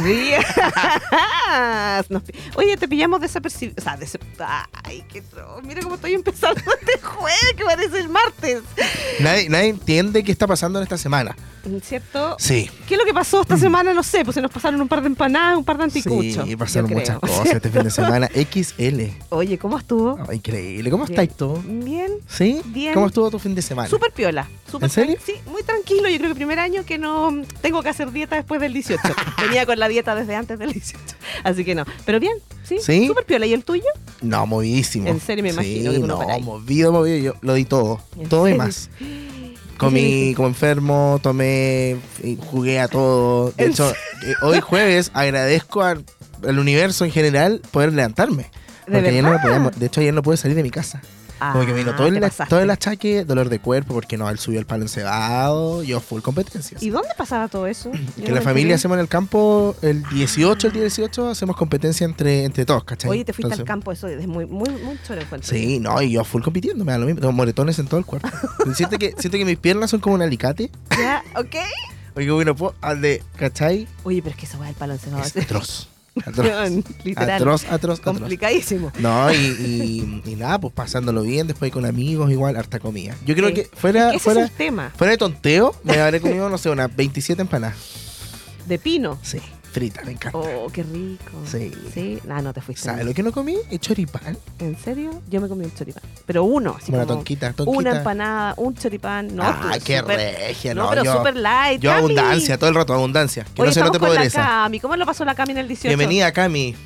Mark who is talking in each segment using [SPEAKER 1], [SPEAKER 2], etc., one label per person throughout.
[SPEAKER 1] buenos días. Oye, te pillamos desapercibidos. O sea, dese- Ay, qué. Mira cómo estoy empezando este jueves que parece el martes.
[SPEAKER 2] Nadie, nadie entiende qué está pasando en esta semana.
[SPEAKER 1] ¿Cierto?
[SPEAKER 2] Sí.
[SPEAKER 1] ¿Qué es lo que pasó esta semana? No sé, pues se nos pasaron un par de empanadas, un par de anticuchos.
[SPEAKER 2] Sí, pasaron muchas
[SPEAKER 1] creo.
[SPEAKER 2] cosas este fin de semana. XL.
[SPEAKER 1] Oye, ¿cómo estuvo?
[SPEAKER 2] Oh, increíble. ¿Cómo
[SPEAKER 1] Bien.
[SPEAKER 2] estáis tú?
[SPEAKER 1] Bien.
[SPEAKER 2] ¿Sí?
[SPEAKER 1] Bien.
[SPEAKER 2] ¿Cómo estuvo tu fin de semana?
[SPEAKER 1] Súper piola. súper
[SPEAKER 2] ¿En serio?
[SPEAKER 1] Sí, muy tranquilo. Yo creo que primer año que no tengo que hacer dieta después del 18. Venía con la dieta desde antes del 18. Así que no. Pero bien, sí.
[SPEAKER 2] ¿Sí?
[SPEAKER 1] Súper piola. ¿Y el tuyo?
[SPEAKER 2] No, movidísimo.
[SPEAKER 1] En serio, me imagino
[SPEAKER 2] Sí,
[SPEAKER 1] que tú no
[SPEAKER 2] movido, movido. Yo lo di todo.
[SPEAKER 1] ¿En
[SPEAKER 2] Todo y más. Comí como enfermo, tomé, jugué a todo. De
[SPEAKER 1] ¿En
[SPEAKER 2] hecho, eh, hoy jueves agradezco al, al universo en general poder levantarme.
[SPEAKER 1] ¿De
[SPEAKER 2] Porque ayer no podía de hecho, ayer no pude salir de mi casa. Como que me vino todo
[SPEAKER 1] Ah, te
[SPEAKER 2] el, todo el achaque, dolor de cuerpo, porque no, él subió el palo encebado, yo full competencias.
[SPEAKER 1] ¿Y dónde pasaba todo eso?
[SPEAKER 2] Que la familia hacemos en el campo el 18, el día 18, hacemos competencia entre, entre todos, ¿cachai?
[SPEAKER 1] Oye, te fuiste al campo, eso es muy, muy, muy choro.
[SPEAKER 2] Sí, no, y yo full compitiendo, me da lo mismo. Tengo moretones en todo el cuerpo. siento, que, siento que mis piernas son como un alicate.
[SPEAKER 1] Ya, ok.
[SPEAKER 2] Oye, bueno, puedo, al de, ¿cachai?
[SPEAKER 1] Oye, pero es que esa weá del palo encebado
[SPEAKER 2] Es
[SPEAKER 1] es
[SPEAKER 2] atroz. Atroz.
[SPEAKER 1] literal.
[SPEAKER 2] Atroz, atroz, atroz.
[SPEAKER 1] complicadísimo.
[SPEAKER 2] No, y, y, y nada, pues pasándolo bien, después con amigos, igual, harta comida. Yo creo
[SPEAKER 1] Sí.
[SPEAKER 2] que fuera, fuera,
[SPEAKER 1] es el tema.
[SPEAKER 2] fuera de tonteo, me habré comido, no sé, unas 27 empanadas.
[SPEAKER 1] De pino.
[SPEAKER 2] Sí, frita, me encanta.
[SPEAKER 1] Oh, qué rico.
[SPEAKER 2] Sí.
[SPEAKER 1] Sí, nah, no te fuiste.
[SPEAKER 2] ¿Sabes lo que no comí? Es choripán.
[SPEAKER 1] ¿En serio? Yo me comí un choripán. Pero uno, así
[SPEAKER 2] una
[SPEAKER 1] como
[SPEAKER 2] tonquita, tonquita.
[SPEAKER 1] una empanada, un choripán. No,
[SPEAKER 2] ah, qué regia,
[SPEAKER 1] No,
[SPEAKER 2] no,
[SPEAKER 1] pero
[SPEAKER 2] yo,
[SPEAKER 1] súper light.
[SPEAKER 2] yo
[SPEAKER 1] Cami.
[SPEAKER 2] abundancia, todo el rato, abundancia. Que
[SPEAKER 1] Oye,
[SPEAKER 2] no se note pobreza.
[SPEAKER 1] Cami. ¿Cómo lo pasó la Cami en el 18?
[SPEAKER 2] Bienvenida, Cami.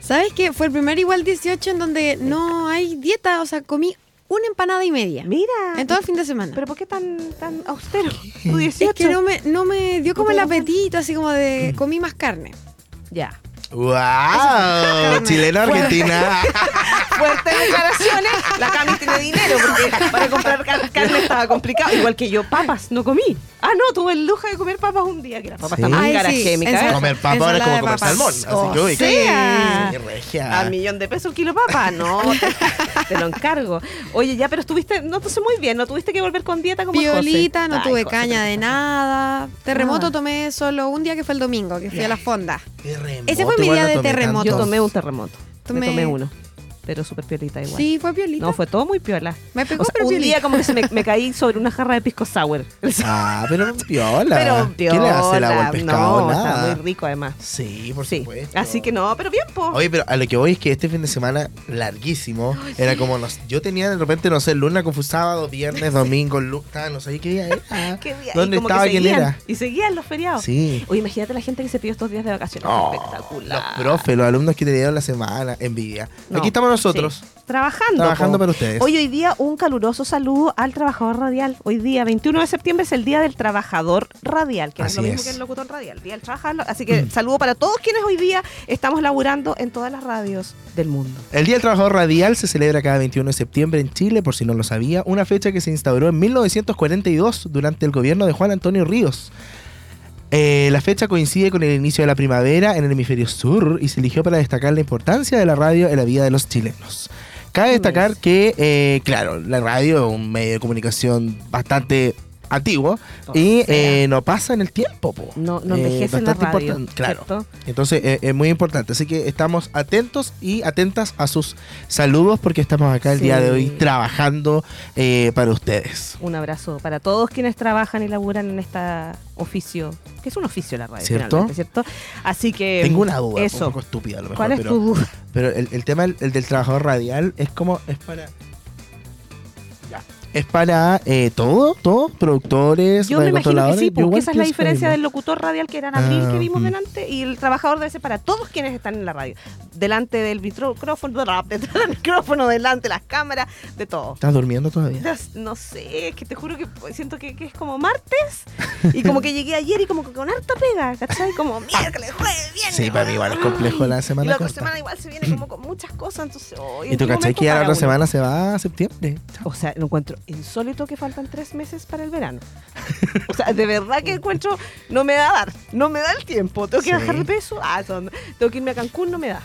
[SPEAKER 3] ¿Sabes qué? Fue el primer igual 18 en donde no hay dieta, o sea, comí una empanada y media.
[SPEAKER 1] Mira.
[SPEAKER 3] En todo el fin de semana.
[SPEAKER 1] ¿Pero por qué tan, tan austero? Tu 18.
[SPEAKER 3] es que no me, no me dio como el apetito, así como de comí más carne.
[SPEAKER 1] Ya.
[SPEAKER 2] ¡Wow! Chilena, Argentina.
[SPEAKER 1] Fuertes declaraciones. La Cami tiene dinero porque para comprar car- carne estaba complicado. Igual que yo, papas, no comí. Ah, no, tuve el lujo de comer papas un día, que las papas
[SPEAKER 2] Sí.
[SPEAKER 1] están más
[SPEAKER 3] Ay,
[SPEAKER 1] caras
[SPEAKER 3] sí,
[SPEAKER 1] que mi
[SPEAKER 3] ensalada-
[SPEAKER 1] cabeza.
[SPEAKER 2] Comer papa ahora es como comer
[SPEAKER 3] papas.
[SPEAKER 2] salmón. Así
[SPEAKER 1] O
[SPEAKER 2] que, uy,
[SPEAKER 1] sea,
[SPEAKER 2] qué regia.
[SPEAKER 1] Al millón de pesos el kilo de papa, no, te, te lo encargo. Oye, ya, pero estuviste, no te sé muy bien, no tuviste que volver con dieta como el José?
[SPEAKER 3] Piolita, no
[SPEAKER 1] Ay,
[SPEAKER 3] tuve
[SPEAKER 1] José.
[SPEAKER 3] caña de nada. Terremoto
[SPEAKER 1] Ah.
[SPEAKER 3] tomé solo un día que fue el domingo, que fui a la fonda.
[SPEAKER 2] Terremoto,
[SPEAKER 3] Ese fue mi día de.
[SPEAKER 1] Yo tomé un terremoto. Me
[SPEAKER 3] Tomé-
[SPEAKER 1] tomé uno. Pero súper piolita igual.
[SPEAKER 3] Sí, fue piolita.
[SPEAKER 1] No, fue todo muy piola.
[SPEAKER 3] Me pegó,
[SPEAKER 1] O sea,
[SPEAKER 3] pero
[SPEAKER 1] un
[SPEAKER 3] piolita.
[SPEAKER 1] día como que se me, me caí sobre una jarra de pisco sour.
[SPEAKER 2] Ah, pero piola.
[SPEAKER 1] Pero
[SPEAKER 2] ¿Qué le hace el agua al
[SPEAKER 1] piola,
[SPEAKER 2] pescado?
[SPEAKER 1] No,
[SPEAKER 2] Nada.
[SPEAKER 1] está muy rico además.
[SPEAKER 2] Sí, por
[SPEAKER 1] Sí,
[SPEAKER 2] supuesto.
[SPEAKER 1] así que no, pero bien, po.
[SPEAKER 2] Oye, pero a lo que voy es que este fin de semana larguísimo era como, no sé, yo tenía de repente, no sé, lunes con sábado, viernes, domingo, lunes, no sé qué día era.
[SPEAKER 1] Qué día- y
[SPEAKER 2] ¿Dónde estaba? ¿Quién era?
[SPEAKER 1] Y seguían los feriados.
[SPEAKER 2] Sí.
[SPEAKER 1] Oye, imagínate la gente que se pidió estos días de vacaciones.
[SPEAKER 2] Oh,
[SPEAKER 1] Espectacular.
[SPEAKER 2] Los profes, los alumnos que te dieron la semana, envidia.
[SPEAKER 1] No,
[SPEAKER 2] Aquí estamos nosotros,
[SPEAKER 1] sí. Trabajando.
[SPEAKER 2] trabajando
[SPEAKER 1] po.
[SPEAKER 2] para ustedes.
[SPEAKER 1] Hoy, hoy día, un caluroso saludo al trabajador radial. Hoy día, 21 de septiembre, es el Día del Trabajador Radial, que
[SPEAKER 2] Así
[SPEAKER 1] es lo mismo
[SPEAKER 2] es.
[SPEAKER 1] que el locutor radial. Día del Trabajador. Así que saludo para todos quienes hoy día estamos laburando en todas las radios del mundo.
[SPEAKER 2] El Día del Trabajador Radial se celebra cada 21 de septiembre en Chile, por si no lo sabía, una fecha que se instauró en 1942 durante el gobierno de Juan Antonio Ríos. Eh, la fecha coincide con el inicio de la primavera en el hemisferio sur y se eligió para destacar la importancia de la radio en la vida de los chilenos. Cabe destacar que, eh, claro, la radio es un medio de comunicación bastante antiguo y eh, no pasa en el tiempo. po.
[SPEAKER 1] No, no
[SPEAKER 2] Eh,
[SPEAKER 1] envejece la
[SPEAKER 2] bastante
[SPEAKER 1] radio.
[SPEAKER 2] Claro.
[SPEAKER 1] ¿cierto?
[SPEAKER 2] Entonces eh, es muy importante. Así que estamos atentos y atentas a sus saludos porque estamos acá el
[SPEAKER 1] Sí.
[SPEAKER 2] día de hoy trabajando eh, para ustedes.
[SPEAKER 1] Un abrazo para todos quienes trabajan y laburan en este oficio, que es un oficio la radio,
[SPEAKER 2] ¿Cierto?
[SPEAKER 1] ¿cierto? Así que.
[SPEAKER 2] Tengo una duda,
[SPEAKER 1] Eso.
[SPEAKER 2] un poco estúpida a lo mejor,
[SPEAKER 1] ¿Cuál es
[SPEAKER 2] pero,
[SPEAKER 1] tu duda?
[SPEAKER 2] pero el, el tema el, el del trabajador radial es como es para. Es para eh, todo, todo, productores,
[SPEAKER 1] Yo me imagino que sí, porque esa es la diferencia del locutor radial que era en abril
[SPEAKER 2] Ah,
[SPEAKER 1] que vimos
[SPEAKER 2] mm.
[SPEAKER 1] delante y el trabajador debe ser para todos quienes están en la radio. Delante del micrófono, detrás del micrófono, delante de las cámaras, de todo.
[SPEAKER 2] ¿Estás durmiendo todavía?
[SPEAKER 1] No sé, es que te juro que siento que, que es como martes y como que llegué ayer y como que con harta pega, ¿cachai? Como miércoles, jueves, viernes.
[SPEAKER 2] Sí, para mí igual es complejo la
[SPEAKER 1] Y
[SPEAKER 2] semana
[SPEAKER 1] la otra
[SPEAKER 2] corta.
[SPEAKER 1] semana igual se viene como con muchas cosas, entonces... oh,
[SPEAKER 2] Y
[SPEAKER 1] ¿en
[SPEAKER 2] tú
[SPEAKER 1] qué
[SPEAKER 2] cachai que ya la otra
[SPEAKER 1] uno?
[SPEAKER 2] semana se va a septiembre.
[SPEAKER 1] O sea, lo encuentro insólito que faltan tres meses para el verano. O sea, de verdad que encuentro, no me da a dar, no me da el tiempo. Tengo que
[SPEAKER 2] Sí.
[SPEAKER 1] bajar de peso, ah, son- tengo que irme a Cancún, no me da.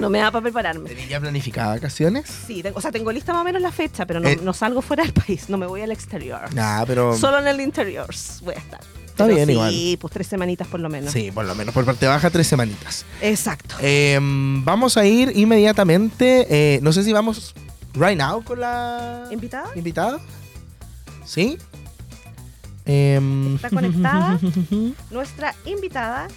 [SPEAKER 1] No me da para prepararme.
[SPEAKER 2] ¿Tenés ya planificadas vacaciones?
[SPEAKER 1] Sí, tengo- o sea, tengo lista más o menos la fecha, pero no,
[SPEAKER 2] Eh.
[SPEAKER 1] no salgo fuera del país, no me voy al exterior.
[SPEAKER 2] Nah, pero
[SPEAKER 1] Solo en el interior voy a estar.
[SPEAKER 2] está
[SPEAKER 1] Pero
[SPEAKER 2] bien
[SPEAKER 1] sí,
[SPEAKER 2] igual.
[SPEAKER 1] pues tres semanitas por lo menos.
[SPEAKER 2] Sí, por lo menos por parte baja, tres semanitas.
[SPEAKER 1] Exacto.
[SPEAKER 2] Eh, vamos a ir inmediatamente. eh, no sé si vamos right now con la
[SPEAKER 1] ¿Invitada?
[SPEAKER 2] invitada. ¿Sí? Em,
[SPEAKER 1] Está conectada. Nuestra invitada,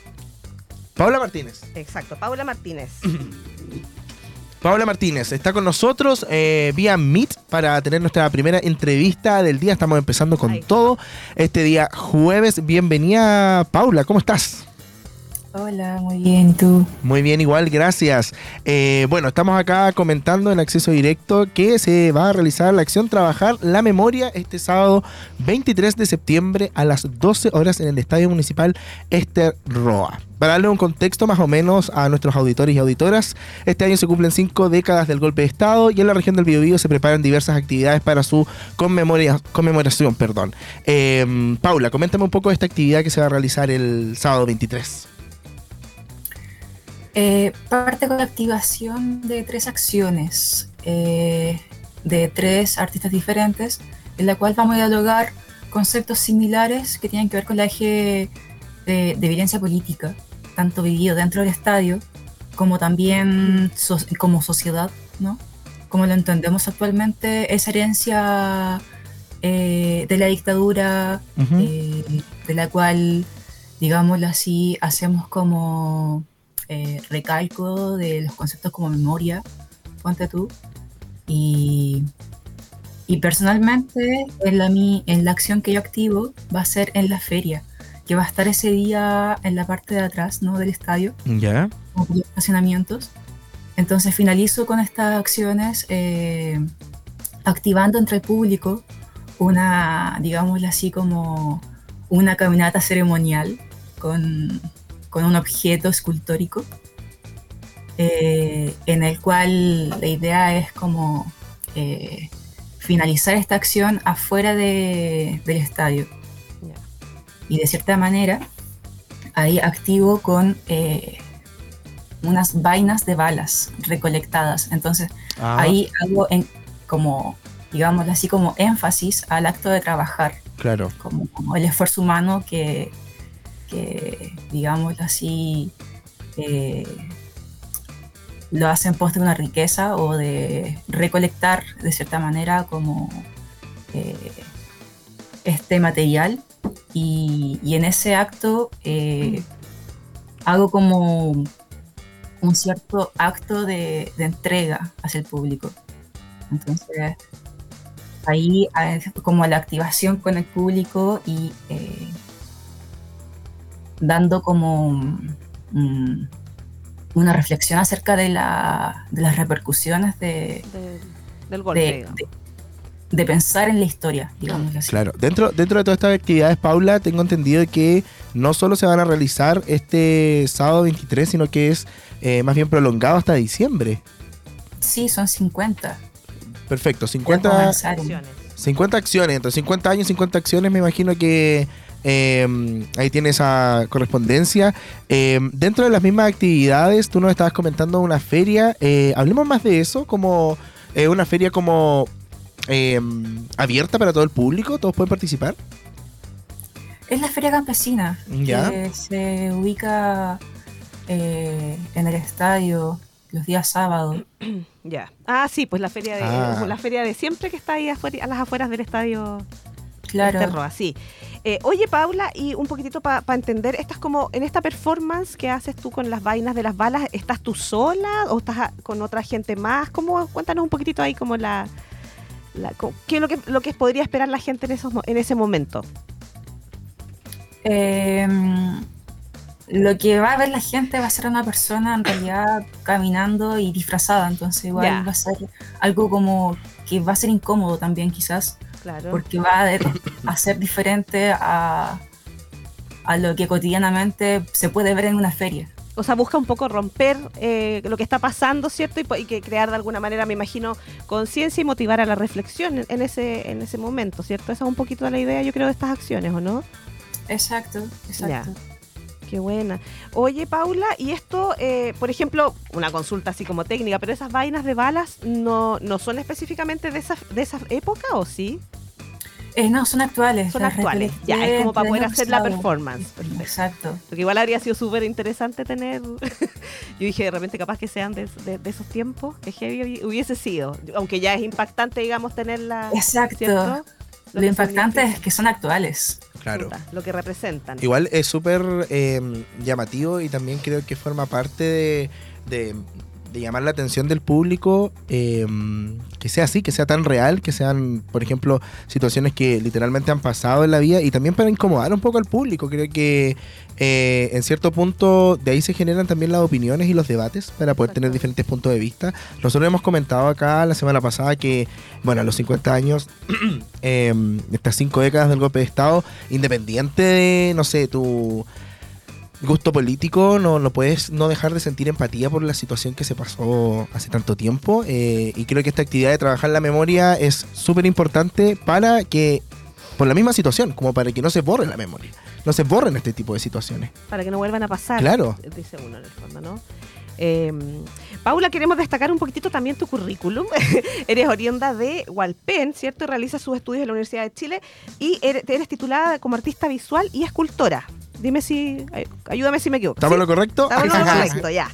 [SPEAKER 2] Paula Martínez.
[SPEAKER 1] exacto, Paula Martínez.
[SPEAKER 2] Paula Martínez está con nosotros eh, vía Meet para tener nuestra primera entrevista del día. Estamos empezando con
[SPEAKER 1] Ahí.
[SPEAKER 2] todo este día jueves. Bienvenida, Paula. ¿Cómo estás?
[SPEAKER 4] Hola, muy bien, ¿y tú?
[SPEAKER 2] Muy bien, igual, gracias. Eh, bueno, estamos acá comentando en acceso directo que se va a realizar la acción Trabajar la Memoria este sábado 23 de septiembre a las 12 horas en el Estadio Municipal Esther Roa. Para darle un contexto más o menos a nuestros auditores y auditoras, este año se cumplen cinco décadas del golpe de Estado y en la región del Biobío se preparan diversas actividades para su conmemoración. Perdón. Eh, Paula, coméntame un poco de esta actividad que se va a realizar el sábado 23.
[SPEAKER 4] Eh, parte con la activación de tres acciones eh, de tres artistas diferentes, en la cual vamos a dialogar conceptos similares que tienen que ver con el eje de, de violencia política, tanto vivido dentro del estadio como también so- como sociedad, ¿no? Como lo entendemos actualmente, esa herencia eh, de la dictadura, de la cual, digámoslo así, hacemos como eh, recalco de los conceptos como memoria, ponte tú. Y, y personalmente, en la, mi, en la acción que yo activo va a ser en la feria, que va a estar ese día en la parte de atrás ¿no? del estadio
[SPEAKER 2] Ya.
[SPEAKER 4] por los estacionamientos. Entonces finalizo con estas acciones eh, activando entre el público una, digámoslo así, como una caminata ceremonial con, con un objeto escultórico eh, en el cual la idea es como eh, finalizar esta acción afuera de- del estadio. Y de cierta manera, ahí activo con eh, unas vainas de balas recolectadas. Entonces,
[SPEAKER 2] Ah,
[SPEAKER 4] ahí hago en, como, digamos así, como énfasis al acto de trabajar,
[SPEAKER 2] Claro.
[SPEAKER 4] como, como el esfuerzo humano que, que digamos así, eh, lo hace en pos de una riqueza o de recolectar de cierta manera como eh, este material y, y en ese acto eh, hago como un cierto acto de, entrega hacia el público. Entonces, ahí como la activación con el público y dando como mm, una reflexión acerca de, la, de las repercusiones de,
[SPEAKER 1] De- del golpe.
[SPEAKER 4] de,
[SPEAKER 1] digamos.
[SPEAKER 4] de- de pensar en la historia, digamos así.
[SPEAKER 2] Claro, dentro, dentro de todas estas actividades, Paula, tengo entendido que no solo se van a realizar este sábado 23, sino que es eh, más bien prolongado hasta diciembre.
[SPEAKER 4] Sí, son 50.
[SPEAKER 2] Perfecto,
[SPEAKER 4] Ya
[SPEAKER 2] 50,
[SPEAKER 4] comenzaron.
[SPEAKER 1] Acciones.
[SPEAKER 2] 50 acciones, entonces 50 años, 50 acciones, me imagino que eh, ahí tiene esa correspondencia. Eh, dentro de las mismas actividades, tú nos estabas comentando una feria, eh, hablemos más de eso, como eh, una feria como eh, abierta para todo el público, todos pueden participar.
[SPEAKER 4] Es la Feria Campesina,
[SPEAKER 2] Ya.
[SPEAKER 4] que se ubica eh, en el estadio los días sábados.
[SPEAKER 1] Ya. Ah, sí, pues la feria de
[SPEAKER 2] Ah.
[SPEAKER 1] la feria de siempre que está ahí afuera, a las afueras del estadio
[SPEAKER 4] Claro.
[SPEAKER 1] Este Roa, sí. Eh, oye, Paula, y un poquitito para entender, ¿estás como en esta performance que haces tú con las vainas de las balas? ¿Estás tú sola o estás con otra gente más? ¿Cómo? Cuéntanos un poquitito ahí como la... la- ¿Qué es lo que, lo que podría esperar la gente en, esos, en ese momento?
[SPEAKER 4] Eh, lo que va a ver la gente va a ser una persona en realidad caminando y disfrazada, entonces igual va a ser algo como que va a ser incómodo también quizás,
[SPEAKER 1] Claro.
[SPEAKER 4] porque va a, de- a ser diferente a, a lo que cotidianamente se puede ver en una feria.
[SPEAKER 1] O sea, busca un poco romper eh, lo que está pasando, ¿cierto? Y, que crear de alguna manera, me imagino, conciencia y motivar a la reflexión en, en ese, en ese momento, ¿cierto? Esa es un poquito la idea, yo creo, de estas acciones, ¿o no?
[SPEAKER 4] Exacto, exacto.
[SPEAKER 1] Qué buena. Oye, Paula, y esto, eh, por ejemplo, una consulta así como técnica, pero esas vainas de balas no, no son específicamente de esa, de esa época, ¿o sí?
[SPEAKER 4] Eh, no, son actuales.
[SPEAKER 1] Son actuales. Ya, es como para poder hacer la performance. Perfecto.
[SPEAKER 4] Exacto.
[SPEAKER 1] Porque igual habría sido súper interesante tener. Yo dije, de repente, capaz que sean de, de- de esos tiempos, que heavy hubi- hubiese sido. Aunque ya es impactante, digamos, tenerla.
[SPEAKER 4] Exacto. Lo, impactante es que son actuales.
[SPEAKER 2] Claro.
[SPEAKER 1] Lo que representan.
[SPEAKER 2] Igual es súper eh, llamativo y también creo que forma parte de, de- de llamar la atención del público eh, que sea así, que sea tan real, que sean, por ejemplo, situaciones que literalmente han pasado en la vida y también para incomodar un poco al público. Creo que eh, en cierto punto de ahí se generan también las opiniones y los debates para poder tener diferentes puntos de vista. Nosotros hemos comentado acá la semana pasada que, bueno, a los 50 años, eh, estas cinco décadas del golpe de Estado, independiente de, no sé, tu gusto político, no, no puedes no dejar de sentir empatía por la situación que se pasó hace tanto tiempo. eh, y creo que esta actividad de trabajar la memoria es súper importante para que, por la misma situación, como para que no se borre la memoria, no se borren este tipo de situaciones.
[SPEAKER 1] Para que no vuelvan a pasar.
[SPEAKER 2] Claro.
[SPEAKER 1] Dice uno en el fondo, ¿no? Eh, Paula, queremos destacar un poquitito también tu currículum. eres oriunda de Hualpén, ¿cierto? Realizas sus estudios en la Universidad de Chile y eres, eres titulada como artista visual y escultora. Dime si. ay- Ayúdame si me equivoco.
[SPEAKER 2] ¿Estamos lo correcto?
[SPEAKER 1] Estamos lo correcto, ya.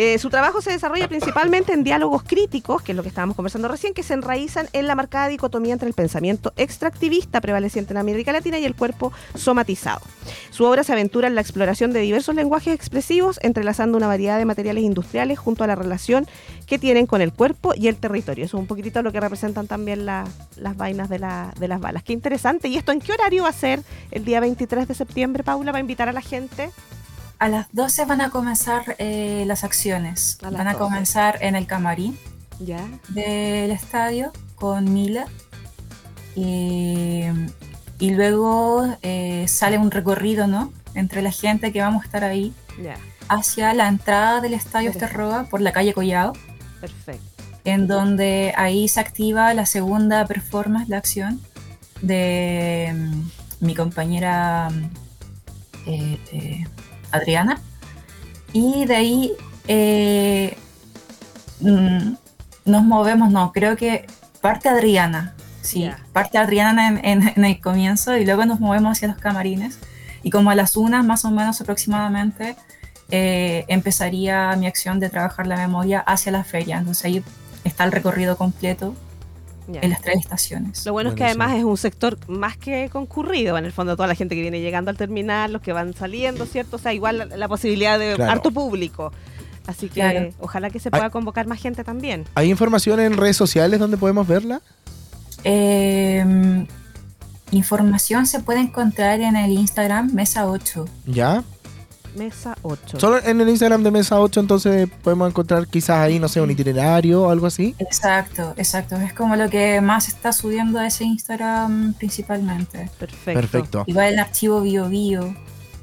[SPEAKER 1] Eh, su trabajo se desarrolla principalmente en diálogos críticos, que es lo que estábamos conversando recién, que se enraizan en la marcada dicotomía entre el pensamiento extractivista prevaleciente en América Latina y el cuerpo somatizado. Su obra se aventura en la exploración de diversos lenguajes expresivos, entrelazando una variedad de materiales industriales junto a la relación que tienen con el cuerpo y el territorio. Eso es un poquitito lo que representan también la- las vainas de, la- de las balas. Qué interesante. ¿Y esto en qué horario va a ser el día 23 de septiembre, Paula? ¿Va a invitar a la gente?
[SPEAKER 4] A las 12 van a comenzar eh, las acciones.
[SPEAKER 1] A las
[SPEAKER 4] van a
[SPEAKER 1] 12.
[SPEAKER 4] comenzar en el camarín
[SPEAKER 1] Ya.
[SPEAKER 4] del estadio con Mila. Y, y luego eh, sale un recorrido, ¿no? Entre la gente que vamos a estar ahí
[SPEAKER 1] Ya.
[SPEAKER 4] hacia la entrada del estadio. Esterroa por la calle Collao,
[SPEAKER 1] Perfecto.
[SPEAKER 4] en donde ahí se activa la segunda performance, la acción de mm, mi compañera mm, eh, Adriana. Y de ahí eh, mm, nos movemos, no, creo que parte Adriana, sí, parte Adriana en, en- en el comienzo y luego nos movemos hacia los camarines. Y como a las unas más o menos aproximadamente, eh, empezaría mi acción de trabajar la memoria hacia la feria. Entonces ahí está el recorrido completo En las tres estaciones.
[SPEAKER 1] Lo bueno es que además es un sector más que concurrido, en el fondo toda la gente que viene llegando al terminal, los que van saliendo, ¿cierto? O sea, igual la, la posibilidad de
[SPEAKER 2] Claro.
[SPEAKER 1] harto público. Así que
[SPEAKER 4] Claro.
[SPEAKER 1] ojalá que se pueda convocar más gente también.
[SPEAKER 2] ¿Hay información en redes sociales donde podemos verla?
[SPEAKER 4] Eh, información se puede encontrar en el Instagram Mesa 8.
[SPEAKER 2] ¿Ya?
[SPEAKER 1] Mesa 8.
[SPEAKER 2] Solo en el Instagram de Mesa 8 entonces podemos encontrar quizás ahí, no sé, un itinerario o algo así.
[SPEAKER 4] Exacto, exacto. Es como lo que más está subiendo a ese Instagram principalmente.
[SPEAKER 1] Perfecto.
[SPEAKER 2] Perfecto.
[SPEAKER 4] Igual el archivo bio bio.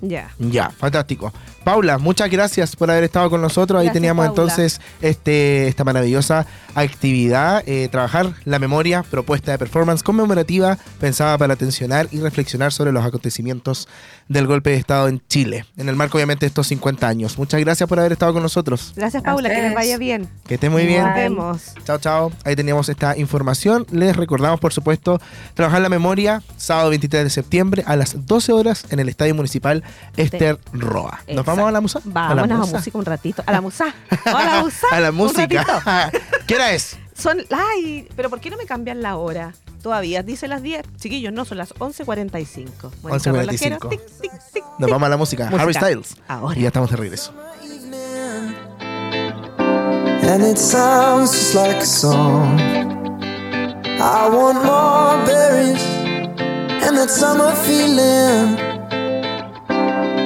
[SPEAKER 1] Ya.
[SPEAKER 2] Ya, fantástico. Paula, muchas gracias por haber estado con nosotros. Ahí
[SPEAKER 1] Gracias,
[SPEAKER 2] teníamos
[SPEAKER 1] Paula.
[SPEAKER 2] entonces este, esta maravillosa actividad, eh, trabajar la memoria, propuesta de performance conmemorativa pensada para atencionar y reflexionar sobre los acontecimientos del golpe de Estado en Chile, en el marco obviamente de estos 50 años. Muchas gracias por haber estado con nosotros.
[SPEAKER 1] Gracias, Paula, que les vaya bien.
[SPEAKER 2] Que esté muy bien.
[SPEAKER 1] Nos vemos.
[SPEAKER 2] Chao, chao. Ahí teníamos esta información. Les recordamos, por supuesto, trabajar la memoria sábado 23 de septiembre a las 12 horas en el Estadio Municipal Esther Roa. ¿Nos
[SPEAKER 1] Exacto.
[SPEAKER 2] Vamos a la musa?
[SPEAKER 1] Vámonos a,
[SPEAKER 2] musa?
[SPEAKER 1] música un ratito. A la musa. A la musa.
[SPEAKER 2] a la música. ¿Qué hora es?
[SPEAKER 1] Son, ay, pero ¿por qué no me cambian la hora? Todavía, dice las 10. Chiquillos, no, son las 11.45. Bueno,
[SPEAKER 2] 11:45.
[SPEAKER 1] relojero, tic, tic, tic,
[SPEAKER 2] Nos vamos a la música.
[SPEAKER 1] Música.
[SPEAKER 2] Harry Styles.
[SPEAKER 1] Ahora.
[SPEAKER 2] Y ya estamos de regreso.
[SPEAKER 5] And it sounds just like a song. I want more berries and that summer feeling.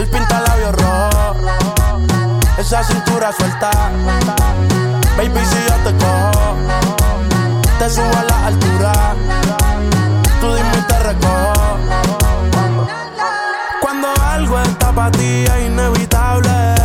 [SPEAKER 6] El pinta labios rojo. Esa cintura suelta. Baby, si yo te cojo, te subo a la altura. Tú dime y te recojo. Cuando algo está para ti es inevitable,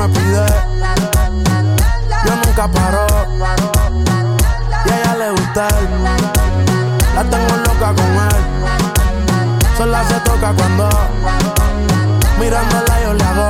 [SPEAKER 6] Me pide. Yo nunca paro. Y a ella le gusta. La tengo loca con él. Sola se toca cuando mirándola yo le hago.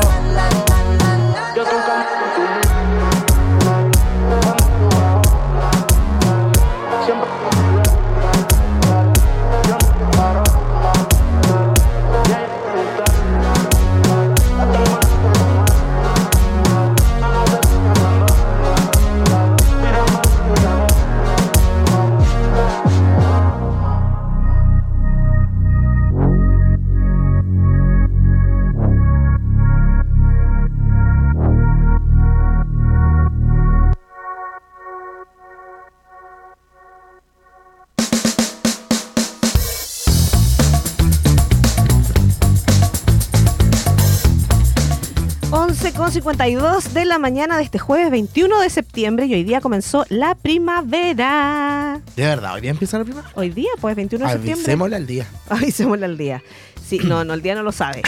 [SPEAKER 1] 8.52 de la mañana de este jueves 21 de septiembre y hoy día comenzó la primavera.
[SPEAKER 2] De verdad, hoy día empieza la primavera.
[SPEAKER 1] Hoy día, pues 21 de septiembre.
[SPEAKER 2] Avisémosle al día.
[SPEAKER 1] Avisémosle al día. Sí, no, no, el día no lo sabe.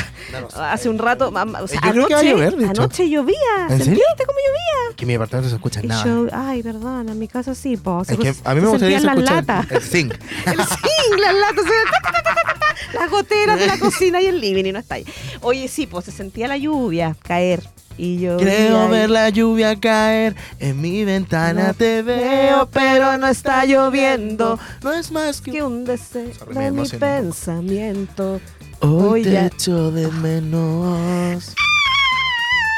[SPEAKER 1] Hace un rato,
[SPEAKER 2] Yo anoche, creo que llover,
[SPEAKER 1] anoche llovía.
[SPEAKER 2] ¿En
[SPEAKER 1] ¿Sentiste cómo llovía?
[SPEAKER 2] Que mi departamento no se escucha nada.
[SPEAKER 1] Ay, perdón, en mi casa sí, po. Se,
[SPEAKER 2] es que a mí me gustaría
[SPEAKER 1] que
[SPEAKER 2] se
[SPEAKER 1] las.
[SPEAKER 2] El zinc.
[SPEAKER 1] el zinc, las latas las goteras de la cocina y el living y no está ahí. Oye, sí, pues se sentía la lluvia caer. Y yo
[SPEAKER 2] Creo ver la lluvia caer en mi ventana. te veo, pero no está lloviendo. No es más que
[SPEAKER 1] que un deseo de mi pensamiento.
[SPEAKER 2] Hoy
[SPEAKER 1] Hoy
[SPEAKER 2] te
[SPEAKER 1] ya-
[SPEAKER 2] echo de menos.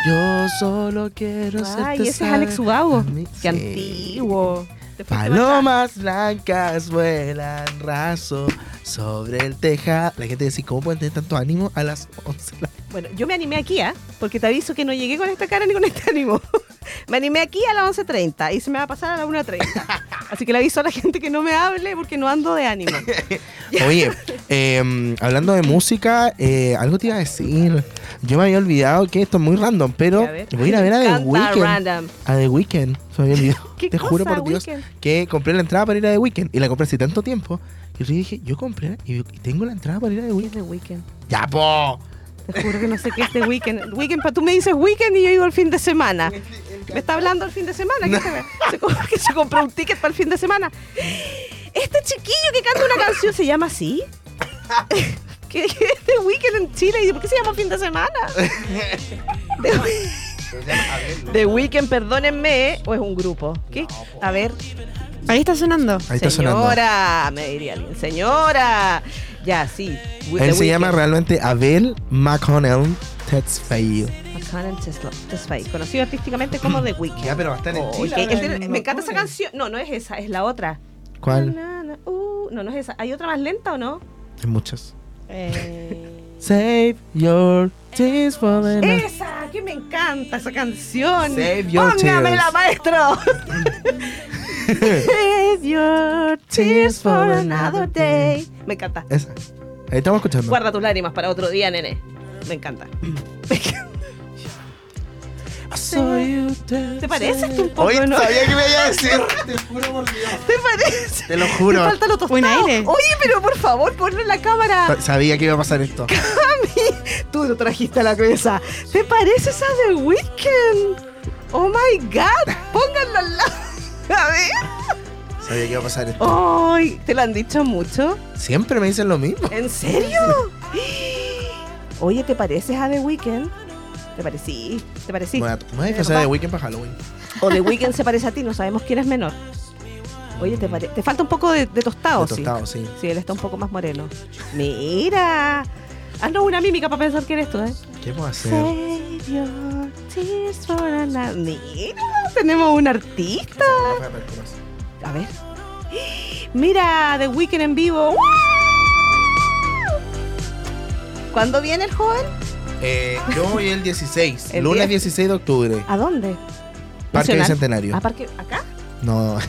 [SPEAKER 2] Yo solo quiero ser
[SPEAKER 1] Ay, ese es Alex Ubago. Qué antiguo.
[SPEAKER 2] Palomas blancas vuelan raso sobre el tejado. La gente dice, ¿cómo pueden tener tanto ánimo a las 11 de la
[SPEAKER 1] Bueno, yo me animé aquí, ¿ah? Porque te aviso que no llegué con esta cara ni con este ánimo. me animé aquí a las 11.30 y se me va a pasar a las 1.30. Así que le aviso a la gente que no me hable porque no ando de ánimo.
[SPEAKER 2] Oye, eh, hablando de música, eh, algo te iba a decir. Yo me había olvidado que esto es muy random, pero
[SPEAKER 1] A
[SPEAKER 2] voy a ir a ver a The Weeknd.
[SPEAKER 1] random.
[SPEAKER 2] A The Weeknd. Se me había olvidado.
[SPEAKER 1] ¿Qué
[SPEAKER 2] Te juro por Dios que compré la entrada para ir a The Weeknd. Y la compré hace tanto tiempo. Y yo dije, yo compré y, tengo la entrada para ir a The
[SPEAKER 1] ¿Qué es
[SPEAKER 2] Weeknd.
[SPEAKER 1] The Weeknd?
[SPEAKER 2] ¡Ya, po!
[SPEAKER 1] Te juro que no sé qué es The Weeknd. Weekend, pa- tú me dices Weekend y yo digo el fin de semana. ¿Me está hablando el fin de semana? Co- que se compró un ticket para el fin de semana. Este chiquillo que canta una canción se llama así. ¿Qué es The Weeknd en Chile? ¿Y por qué se llama fin de semana? The, The Weeknd, perdónenme, o es un grupo. ¿Qué? A ver,
[SPEAKER 3] Ahí está sonando.
[SPEAKER 2] Ahí está sonando.
[SPEAKER 1] señora, me diría alguien. Señora. Ya, sí.
[SPEAKER 2] Él se llama realmente Abel McConnell Tetzfail.
[SPEAKER 1] McConnell conocido artísticamente como The Weeknd.
[SPEAKER 2] Ya, pero va a estar en Chile
[SPEAKER 1] me encanta esa canción. No, no es esa, es la otra.
[SPEAKER 2] ¿Cuál?
[SPEAKER 1] Na, na, uh, no, no es esa. ¿Hay otra más lenta o no?
[SPEAKER 2] Hay muchas.
[SPEAKER 1] Eh,
[SPEAKER 2] Save your tears for the night.
[SPEAKER 1] esa, que me encanta esa canción.
[SPEAKER 2] Save your
[SPEAKER 1] Póngamela,
[SPEAKER 2] tears.
[SPEAKER 1] maestro. Save your tears for another day. Me encanta.
[SPEAKER 2] Esa. Ahí estamos escuchando.
[SPEAKER 1] Guarda tus lágrimas para otro día, nene. Me encanta. ¿Te pareces tú un poco, no?
[SPEAKER 2] sabía que me iba a decir. Te juro por Dios.
[SPEAKER 1] ¿Te parece?
[SPEAKER 2] Te lo
[SPEAKER 1] Te
[SPEAKER 2] juro.
[SPEAKER 1] falta lo tostado.
[SPEAKER 3] Buen aire.
[SPEAKER 1] Oye, pero por favor, ponlo en la cámara.
[SPEAKER 2] Sabía que iba a pasar esto.
[SPEAKER 1] Tú lo trajiste a la cabeza. ¿Te pareces a The Weeknd? Oh my God. Pónganlo al lado. A ver.
[SPEAKER 2] Sabía que iba a pasar esto.
[SPEAKER 1] Ay, ¿te lo han dicho mucho?
[SPEAKER 2] Siempre me dicen lo mismo.
[SPEAKER 1] ¿En serio? Oye, ¿te pareces a The Weeknd? ¿Te parecí? ¿Te parecí?
[SPEAKER 2] Me voy a- disfrazar de Weekend para Halloween.
[SPEAKER 1] O The Weeknd se parece a ti, no sabemos quién es menor. Oye, ¿te, pare- te falta un poco de, de tostado,
[SPEAKER 2] De tostado, sí.
[SPEAKER 1] Sí, él está un poco más moreno. Mira. Haznos una mímica para pensar quién eres tú, ¿eh?
[SPEAKER 2] ¿Qué puedo hacer?
[SPEAKER 1] Save your tears for another- Mira, tenemos un artista. A ver. Mira, The Weeknd en vivo. ¡Wow! ¿Cuándo viene el joven?
[SPEAKER 2] Eh, yo voy el 16.
[SPEAKER 1] El
[SPEAKER 2] lunes
[SPEAKER 1] 10.
[SPEAKER 2] 16 de octubre.
[SPEAKER 1] ¿A dónde?
[SPEAKER 2] Parque
[SPEAKER 1] Nacional.
[SPEAKER 2] Bicentenario.
[SPEAKER 1] ¿A Parque? ¿Acá?
[SPEAKER 2] No,
[SPEAKER 1] Ah,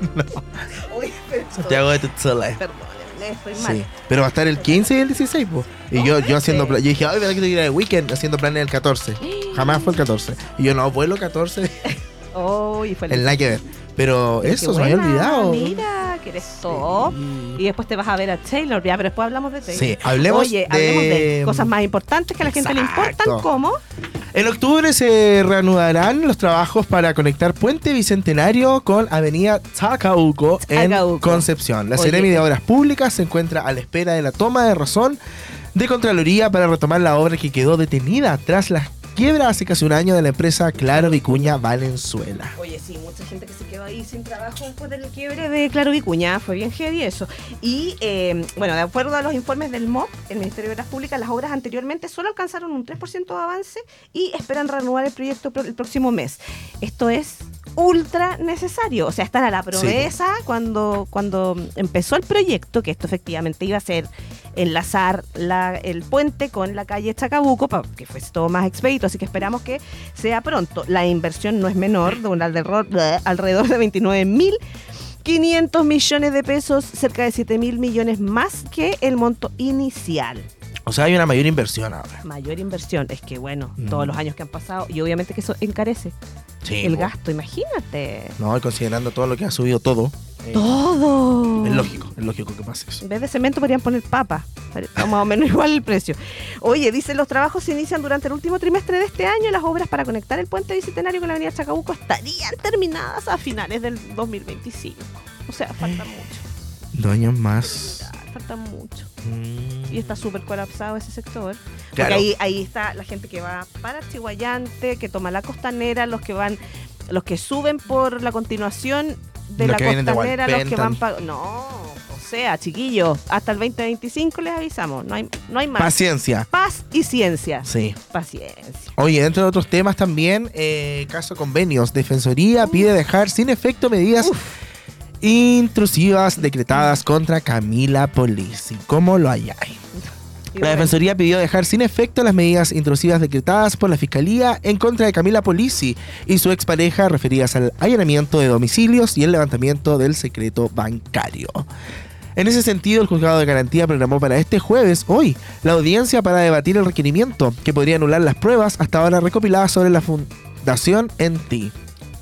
[SPEAKER 1] Uy, pero-
[SPEAKER 2] Santiago de Tutzula.
[SPEAKER 1] Perdónenme, estoy mal.
[SPEAKER 2] Sí. Pero va a estar el 15 y el 16, po. Y yo, yo haciendo Yo dije, ay, ¿verdad que te ir de weekend? Haciendo planes el 14. Jamás fue el 14. Y yo, no, vuelo 14.
[SPEAKER 1] Oh, y fue
[SPEAKER 2] el nada que ver. Pero eso, se me había olvidado.
[SPEAKER 1] Mira, que eres top. Y después te vas a ver a Taylor, ya, pero después hablamos de Taylor.
[SPEAKER 2] Sí, hablemos
[SPEAKER 1] Oye,
[SPEAKER 2] de-
[SPEAKER 1] hablemos de cosas más importantes que a la gente le importan, como
[SPEAKER 2] En octubre se reanudarán los trabajos para conectar Puente Bicentenario con Avenida Tacauco en. Concepción. La
[SPEAKER 1] Oye.
[SPEAKER 2] De Obras Públicas se encuentra a la espera de la toma de razón de Contraloría para retomar la obra que quedó detenida tras la quiebra hace casi un año de la empresa Claro Vicuña Valenzuela.
[SPEAKER 1] Oye, sí, mucha gente que se quedó ahí sin trabajo después del quiebre de Claro Vicuña. Fue bien heavy eso. Y, eh, bueno, de acuerdo a los informes del MOP, el Ministerio de Obras Públicas, las obras anteriormente solo alcanzaron un 3% de avance y esperan reanudar el proyecto pro- el próximo mes. Esto es ultra necesario. O sea, están a la promesa cuando, cuando empezó el proyecto, que esto efectivamente iba a ser enlazar la- el puente con la calle Chacabuco para que fuese todo más expedito, así que esperamos que sea pronto. La inversión no es menor, de un alrededor, alrededor de 29 mil 500 millones de pesos, cerca de 7 mil millones más que el monto inicial.
[SPEAKER 2] O sea, hay una mayor inversión ahora.
[SPEAKER 1] Mayor inversión, es que bueno,
[SPEAKER 2] Mm.
[SPEAKER 1] todos los años que han pasado, y obviamente que eso encarece
[SPEAKER 2] Sí.
[SPEAKER 1] el
[SPEAKER 2] po.
[SPEAKER 1] gasto, imagínate.
[SPEAKER 2] No, y considerando todo lo que ha subido todo. eh,
[SPEAKER 1] Todo.
[SPEAKER 2] Es lógico, es lógico que pase eso.
[SPEAKER 1] En vez de cemento podrían poner papa. Está más o menos igual el precio. Oye, dice, los trabajos se inician durante el último trimestre de este año. Las obras para conectar el puente bicentenario con la avenida Chacabuco estarían terminadas a finales del 2025. O sea, falta mucho.
[SPEAKER 2] Dos años más.
[SPEAKER 1] Mucho.
[SPEAKER 2] Mm.
[SPEAKER 1] Y está súper colapsado ese sector. Porque ahí, ahí está la gente que va para Chihuayante, que toma la costanera, los que van, los que suben por la continuación de
[SPEAKER 2] Los
[SPEAKER 1] la
[SPEAKER 2] de
[SPEAKER 1] costanera, los que van para. No, o sea, chiquillos, hasta el 2025 les avisamos. No hay, no hay más.
[SPEAKER 2] Paciencia.
[SPEAKER 1] Paz y ciencia.
[SPEAKER 2] Sí.
[SPEAKER 1] Paciencia.
[SPEAKER 2] Oye, dentro de otros temas también, eh, caso convenios, Defensoría pide dejar sin efecto medidas intrusivas decretadas contra Camila Polisi. ¿Cómo lo?
[SPEAKER 1] Y
[SPEAKER 2] La Defensoría pidió dejar sin efecto las medidas intrusivas decretadas por la Fiscalía en contra de Camila Polisi y su expareja referidas al allanamiento de domicilios y el levantamiento del secreto bancario. En ese sentido, el juzgado de garantía programó para este jueves, hoy, la audiencia para debatir el requerimiento que podría anular las pruebas hasta ahora recopiladas sobre la fundación en ti.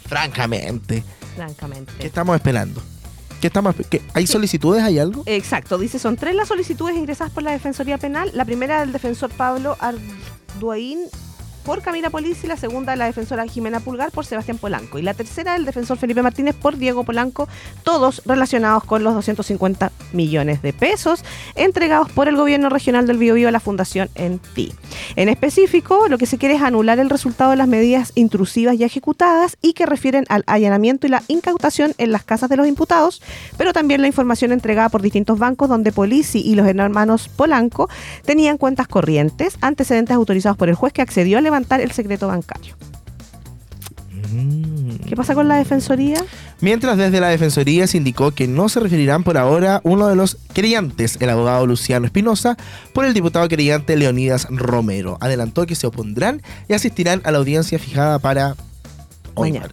[SPEAKER 2] Francamente,
[SPEAKER 1] Francamente.
[SPEAKER 2] ¿qué estamos esperando? ¿Qué estamos, qué- ¿Hay solicitudes? ¿Hay algo?
[SPEAKER 1] Exacto, dice, son tres las solicitudes ingresadas por la Defensoría Penal. La primera del defensor Pablo Arduaín por Camila Polisi, la segunda la defensora Jimena Pulgar por Sebastián Polanco y la tercera del defensor Felipe Martínez por Diego Polanco, todos relacionados con los 250 millones de pesos entregados por el gobierno regional del Biobío a la Fundación ENTI. En específico, lo que se quiere es anular el resultado de las medidas intrusivas ya ejecutadas y que refieren al allanamiento y la incautación en las casas de los imputados, pero también la información entregada por distintos bancos donde Polisi y los hermanos Polanco tenían cuentas corrientes, antecedentes autorizados por el juez que accedió a levantar el secreto bancario.
[SPEAKER 2] Mm.
[SPEAKER 1] ¿Qué pasa con la defensoría?
[SPEAKER 2] Mientras desde la Defensoría se indicó que no se referirán por ahora uno de los creyentes, el abogado Luciano Espinosa, por el diputado creyente Leonidas Romero. Adelantó que se opondrán y asistirán a la audiencia fijada para hoy.
[SPEAKER 1] Mañana.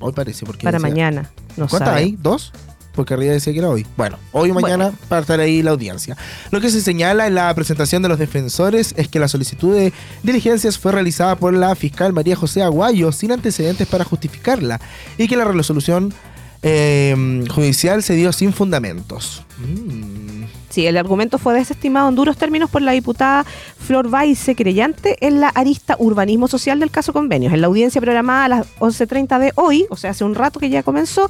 [SPEAKER 2] Hoy parece, porque
[SPEAKER 1] Para
[SPEAKER 2] decía-
[SPEAKER 1] mañana. No
[SPEAKER 2] ¿Cuántas hay? ¿Dos? Porque arriba decía que era hoy. Bueno, hoy o mañana
[SPEAKER 1] Bueno.
[SPEAKER 2] para estar ahí la audiencia. Lo que se señala en la presentación de los defensores es que la solicitud de diligencias fue realizada por la fiscal María José Aguayo sin antecedentes para justificarla y que la resolución eh, judicial se dio sin fundamentos. Mm.
[SPEAKER 1] Sí, el argumento fue desestimado en duros términos por la diputada Flor Baise, creyente en la arista urbanismo social del caso convenios. En la audiencia programada a las 11.30 de hoy, o sea, hace un rato que ya comenzó,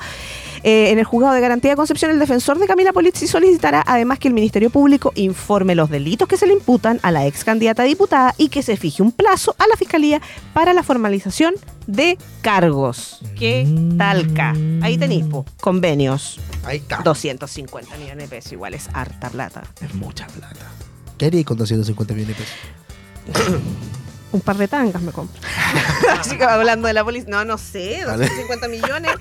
[SPEAKER 1] eh, en el juzgado de garantía de Concepción, el defensor de Camila Polizzi solicitará además que el Ministerio Público informe los delitos que se le imputan a la ex candidata a diputada y que se fije un plazo a la Fiscalía para la formalización de cargos. ¿Qué talca? Ahí tenéis, convenios.
[SPEAKER 2] Ahí está.
[SPEAKER 1] 250 millones de pesos, igual es harta plata.
[SPEAKER 2] Es mucha plata. ¿Qué haría con 250 millones de pesos?
[SPEAKER 1] Un par de tangas me compro. Así que hablando de la policía, no, no sé,
[SPEAKER 2] Vale.
[SPEAKER 1] 250 millones.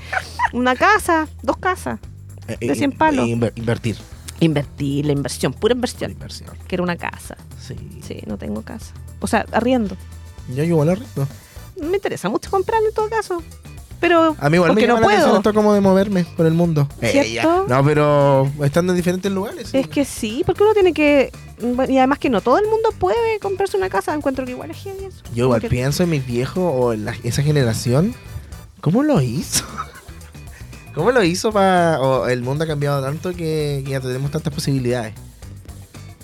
[SPEAKER 1] Una casa, dos casas.
[SPEAKER 2] Eh,
[SPEAKER 1] De
[SPEAKER 2] eh,
[SPEAKER 1] 100 palos.
[SPEAKER 2] inver- invertir.
[SPEAKER 1] Invertir, la inversión, pura
[SPEAKER 2] La
[SPEAKER 1] inversión.
[SPEAKER 2] inversión.
[SPEAKER 1] Que era una casa.
[SPEAKER 2] Sí.
[SPEAKER 1] Sí, no tengo casa. O sea, arriendo.
[SPEAKER 2] Yo igual arriendo.
[SPEAKER 1] Me interesa mucho comprar en todo caso. Pero
[SPEAKER 2] A mí igual me llama
[SPEAKER 1] no
[SPEAKER 2] la atención
[SPEAKER 1] puedo.
[SPEAKER 2] esto como de moverme por el mundo.
[SPEAKER 1] ¿Cierto?
[SPEAKER 2] Eh, ya. No, pero estando en diferentes lugares. sí.
[SPEAKER 1] Es que sí, porque uno tiene que. Y además que no todo el mundo puede comprarse una casa. Encuentro que igual es eso.
[SPEAKER 2] Yo igual pienso en mis viejos o en la- esa generación. ¿Cómo lo hizo? ¿Cómo lo hizo para... El mundo ha cambiado tanto que, que ya tenemos tantas posibilidades.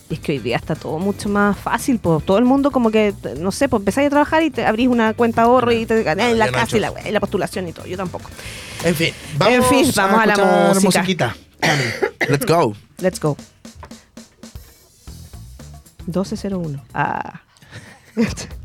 [SPEAKER 1] Es que hoy día está todo mucho más fácil, pues todo el mundo como que, no sé, pues empezáis a trabajar y te abrís una cuenta ahorro y te ganáis la
[SPEAKER 2] ya no
[SPEAKER 1] casa y la, y la postulación y todo, yo tampoco.
[SPEAKER 2] En fin,
[SPEAKER 1] En fin, vamos a la música.
[SPEAKER 2] musiquita. Let's go.
[SPEAKER 1] Let's go. 1201. Ah.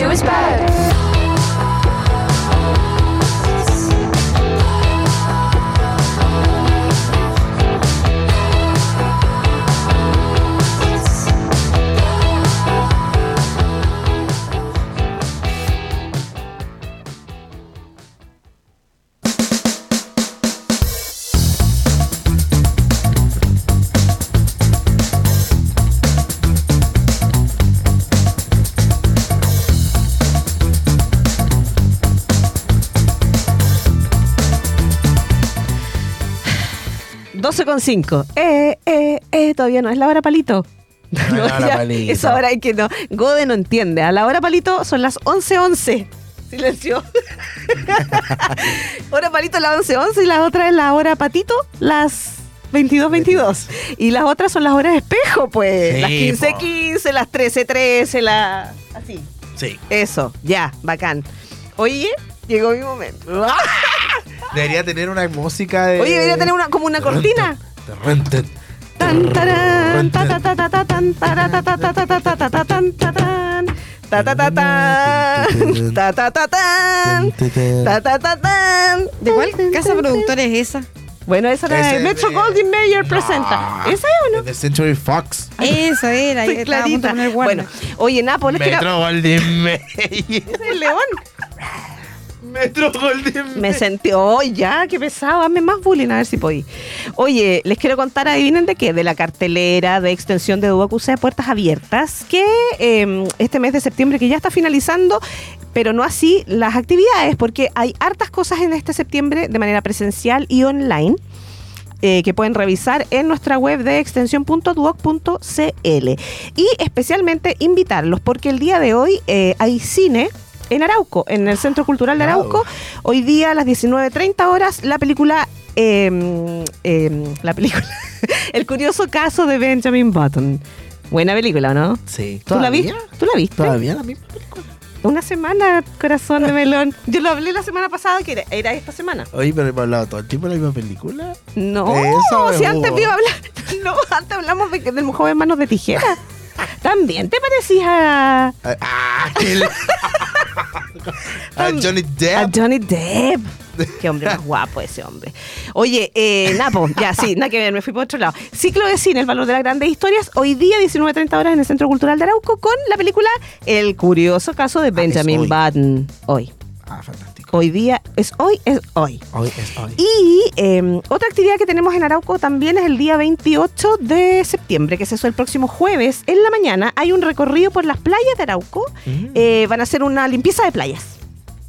[SPEAKER 7] choose
[SPEAKER 1] back 12,5. Eh, eh, eh, todavía no es la hora palito.
[SPEAKER 2] No, no,
[SPEAKER 1] ya,
[SPEAKER 2] palito.
[SPEAKER 1] Esa hora es que no. Gode no entiende. A la hora palito son las 11.11. 11. Silencio. hora palito las 11.11 11, y la otra es la hora patito las 22, 22. Y las otras son las horas de espejo, pues.
[SPEAKER 2] Sí,
[SPEAKER 1] las 15,
[SPEAKER 2] po.
[SPEAKER 1] 15, las 13, 13, las. Así.
[SPEAKER 2] Sí.
[SPEAKER 1] Eso, ya, bacán. Oye, Llegó mi momento.
[SPEAKER 2] Debería tener una música de.
[SPEAKER 1] Oye, debería tener una, como una cortina. Tan, ta, ta, ta, ta,
[SPEAKER 3] ¿De cuál casa productora es esa?
[SPEAKER 1] Bueno, esa era de Metro Golden Mayer presenta. ¿Esa es o no?
[SPEAKER 2] The Century Fox.
[SPEAKER 3] Esa era, yo
[SPEAKER 1] Bueno, oye, Napo,
[SPEAKER 2] Metro Golden Mayer.
[SPEAKER 1] Es el león.
[SPEAKER 2] Metro Golden Mayer.
[SPEAKER 1] Me sentí, oh, ya, qué pesado, hazme más bullying, a ver si podí. Oye, les quiero contar, adivinen de qué, de la cartelera de extensión de Duocusa de Puertas Abiertas, que eh, este mes de septiembre, que ya está finalizando, pero no así las actividades, porque hay hartas cosas en este septiembre de manera presencial y online. eh, que pueden revisar en nuestra web de extensión.duoc.cl y especialmente invitarlos porque el día de hoy eh, hay cine en Arauco, en el Centro Cultural de. Arauco. Hoy día a las 19.30 horas la película, eh, eh, la película, El curioso caso de Benjamin Button. Buena película, ¿no?
[SPEAKER 2] Sí.
[SPEAKER 1] ¿Tú la viste? ¿Tú la viste?
[SPEAKER 2] Todavía la misma película.
[SPEAKER 1] Una semana, corazón de melón. Yo lo hablé la semana pasada, que era, era esta semana.
[SPEAKER 2] Oye, pero hemos hablado todo el tiempo de la misma película.
[SPEAKER 1] No, si
[SPEAKER 2] es
[SPEAKER 1] antes
[SPEAKER 2] hubo.
[SPEAKER 1] iba a hablar. No, antes hablamos de, del joven manos de tijera. También te parecías a,
[SPEAKER 2] Ah, ah, el- a Johnny
[SPEAKER 1] a
[SPEAKER 2] Depp.
[SPEAKER 1] Johnny Depp. Qué hombre más guapo ese hombre. Oye, eh, Napo, ya sí, nada que ver, me fui por otro lado. Ciclo de cine, el valor de las grandes historias. Hoy día, 19.30 horas en el Centro Cultural de Arauco, con la película El curioso caso de Benjamin
[SPEAKER 2] hoy.
[SPEAKER 1] Button. Hoy.
[SPEAKER 2] Ah, fantástico.
[SPEAKER 1] Hoy día es hoy, es hoy.
[SPEAKER 2] Hoy es hoy.
[SPEAKER 1] Y eh, otra actividad que tenemos en Arauco también es el día 28 de septiembre, que es eso el próximo jueves. En la mañana hay un recorrido por las playas de Arauco.
[SPEAKER 2] Mm.
[SPEAKER 1] Eh, van a hacer una limpieza de playas.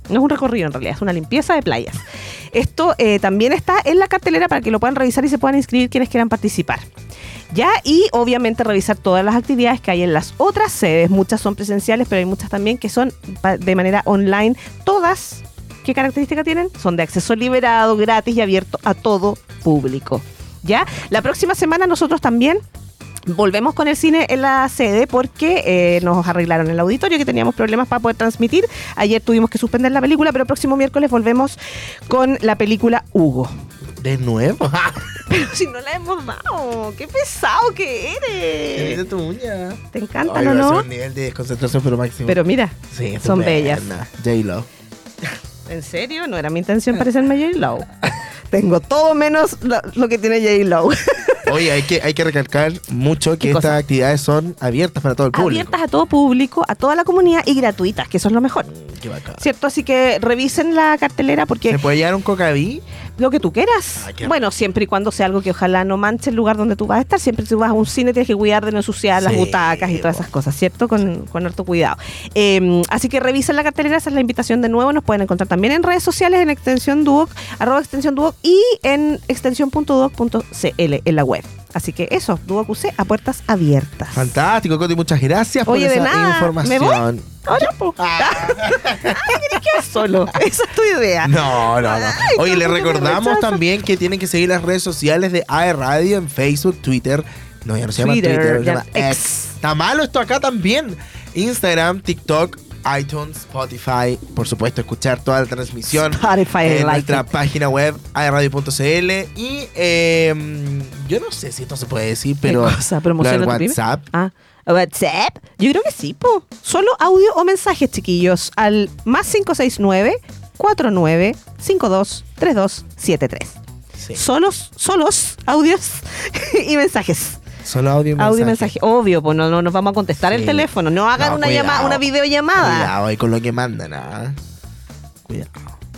[SPEAKER 1] No es un recorrido en realidad, es una limpieza de playas. Esto eh, también está en la cartelera para que lo puedan revisar y se puedan inscribir quienes quieran participar. Ya, y obviamente revisar todas las actividades que hay en las otras sedes. Muchas son presenciales, pero hay muchas también que son de manera online. Todas, ¿qué característica tienen? Son de acceso liberado, gratis y abierto a todo público. Ya, la próxima semana nosotros también Volvemos con el cine en la sede porque eh, nos arreglaron el auditorio que teníamos problemas para poder transmitir. Ayer tuvimos que suspender la película, pero el próximo miércoles volvemos con la película Hugo.
[SPEAKER 2] De nuevo.
[SPEAKER 1] Pero si no la hemos dado, qué pesado que eres.
[SPEAKER 2] tu uña.
[SPEAKER 1] Te encantan,
[SPEAKER 2] Ay,
[SPEAKER 1] ¿o
[SPEAKER 2] va a ser
[SPEAKER 1] no?
[SPEAKER 2] un nivel de desconcentración, pero máximo.
[SPEAKER 1] Pero mira,
[SPEAKER 2] sí,
[SPEAKER 1] son bellas.
[SPEAKER 2] J-Lo.
[SPEAKER 1] ¿En serio? No era mi intención parecerme a J-Lo. Tengo todo menos lo, lo que tiene J-Lo.
[SPEAKER 2] Oye, hay que, hay que recalcar mucho que estas actividades son abiertas para todo el público.
[SPEAKER 1] Abiertas a todo público, a toda la comunidad y gratuitas, que eso es lo mejor.
[SPEAKER 2] Qué bacán.
[SPEAKER 1] ¿Cierto? Así que revisen la cartelera porque
[SPEAKER 2] ¿Se puede llevar un cocaví?
[SPEAKER 1] lo que tú quieras.
[SPEAKER 2] Ah,
[SPEAKER 1] bueno, siempre y cuando sea algo que ojalá no manche el lugar donde tú vas a estar. Siempre si vas a un cine tienes que cuidar de no ensuciar las butacas y todas esas cosas, ¿cierto? Con, con harto cuidado. Eh, así que revisen la cartelera, esa es la invitación de nuevo. Nos pueden encontrar también en redes sociales, en extensión Duoc, arroba extensión Duoc y en extensión.duoc.cl en la web. Así que eso, Duoc UC a puertas abiertas.
[SPEAKER 2] Fantástico, Coti, muchas gracias
[SPEAKER 1] Oye,
[SPEAKER 2] por
[SPEAKER 1] de
[SPEAKER 2] esa
[SPEAKER 1] nada.
[SPEAKER 2] información.
[SPEAKER 1] ¿Me voy? Ahora, po. Ah, ¿querés quedar solo? Esa es tu idea.
[SPEAKER 2] No, no, no.
[SPEAKER 1] Ay,
[SPEAKER 2] Oye, le recordamos también que tienen que seguir las redes sociales de AE Radio en Facebook, Twitter. No, ya no se llama
[SPEAKER 1] Twitter,
[SPEAKER 2] Twitter, se llama
[SPEAKER 1] X.
[SPEAKER 2] X. Está malo esto acá también. Instagram, TikTok, iTunes, Spotify. Por supuesto, escuchar toda la transmisión
[SPEAKER 1] Spotify,
[SPEAKER 2] en
[SPEAKER 1] like
[SPEAKER 2] nuestra
[SPEAKER 1] it.
[SPEAKER 2] página web aeradio.cl. Y eh, yo no sé si esto se puede decir, pero
[SPEAKER 1] ¿Qué cosa?
[SPEAKER 2] lo
[SPEAKER 1] ¿Promociona
[SPEAKER 2] del
[SPEAKER 1] tu pyme?
[SPEAKER 2] WhatsApp.
[SPEAKER 1] Ah, WhatsApp. Yo creo que sí, po. Solo audio o mensajes, chiquillos, al más 569 49 52 3273.
[SPEAKER 2] Sí.
[SPEAKER 1] Solos, solos audios y mensajes.
[SPEAKER 2] Solo audio y mensaje.
[SPEAKER 1] Audio y mensaje. Obvio, pues no, no nos vamos a contestar el
[SPEAKER 2] Sí.
[SPEAKER 1] teléfono. No hagan
[SPEAKER 2] No,
[SPEAKER 1] una
[SPEAKER 2] cuidado.
[SPEAKER 1] llamada, una videollamada.
[SPEAKER 2] Cuidado ahí con lo que mandan, ¿ah? Cuidado.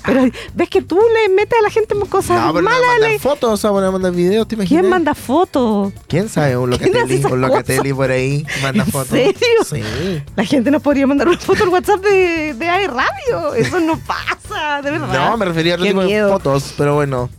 [SPEAKER 1] Pero ves que tú le metes a la gente cosas
[SPEAKER 2] No, pero no
[SPEAKER 1] malas.
[SPEAKER 2] mandan
[SPEAKER 1] le-
[SPEAKER 2] fotos, o sea, mandar videos, ¿te imaginas?
[SPEAKER 1] ¿Quién manda fotos?
[SPEAKER 2] ¿Quién sabe? Un
[SPEAKER 1] ¿Quién hace
[SPEAKER 2] locatelli, un locatelli por ahí manda
[SPEAKER 1] ¿En
[SPEAKER 2] fotos.
[SPEAKER 1] serio?
[SPEAKER 2] Sí.
[SPEAKER 1] La gente nos podría mandar una foto al WhatsApp de, de AE Radio. Eso no pasa, de verdad.
[SPEAKER 2] No, me refería a otro tipo
[SPEAKER 1] miedo.
[SPEAKER 2] de fotos, pero bueno.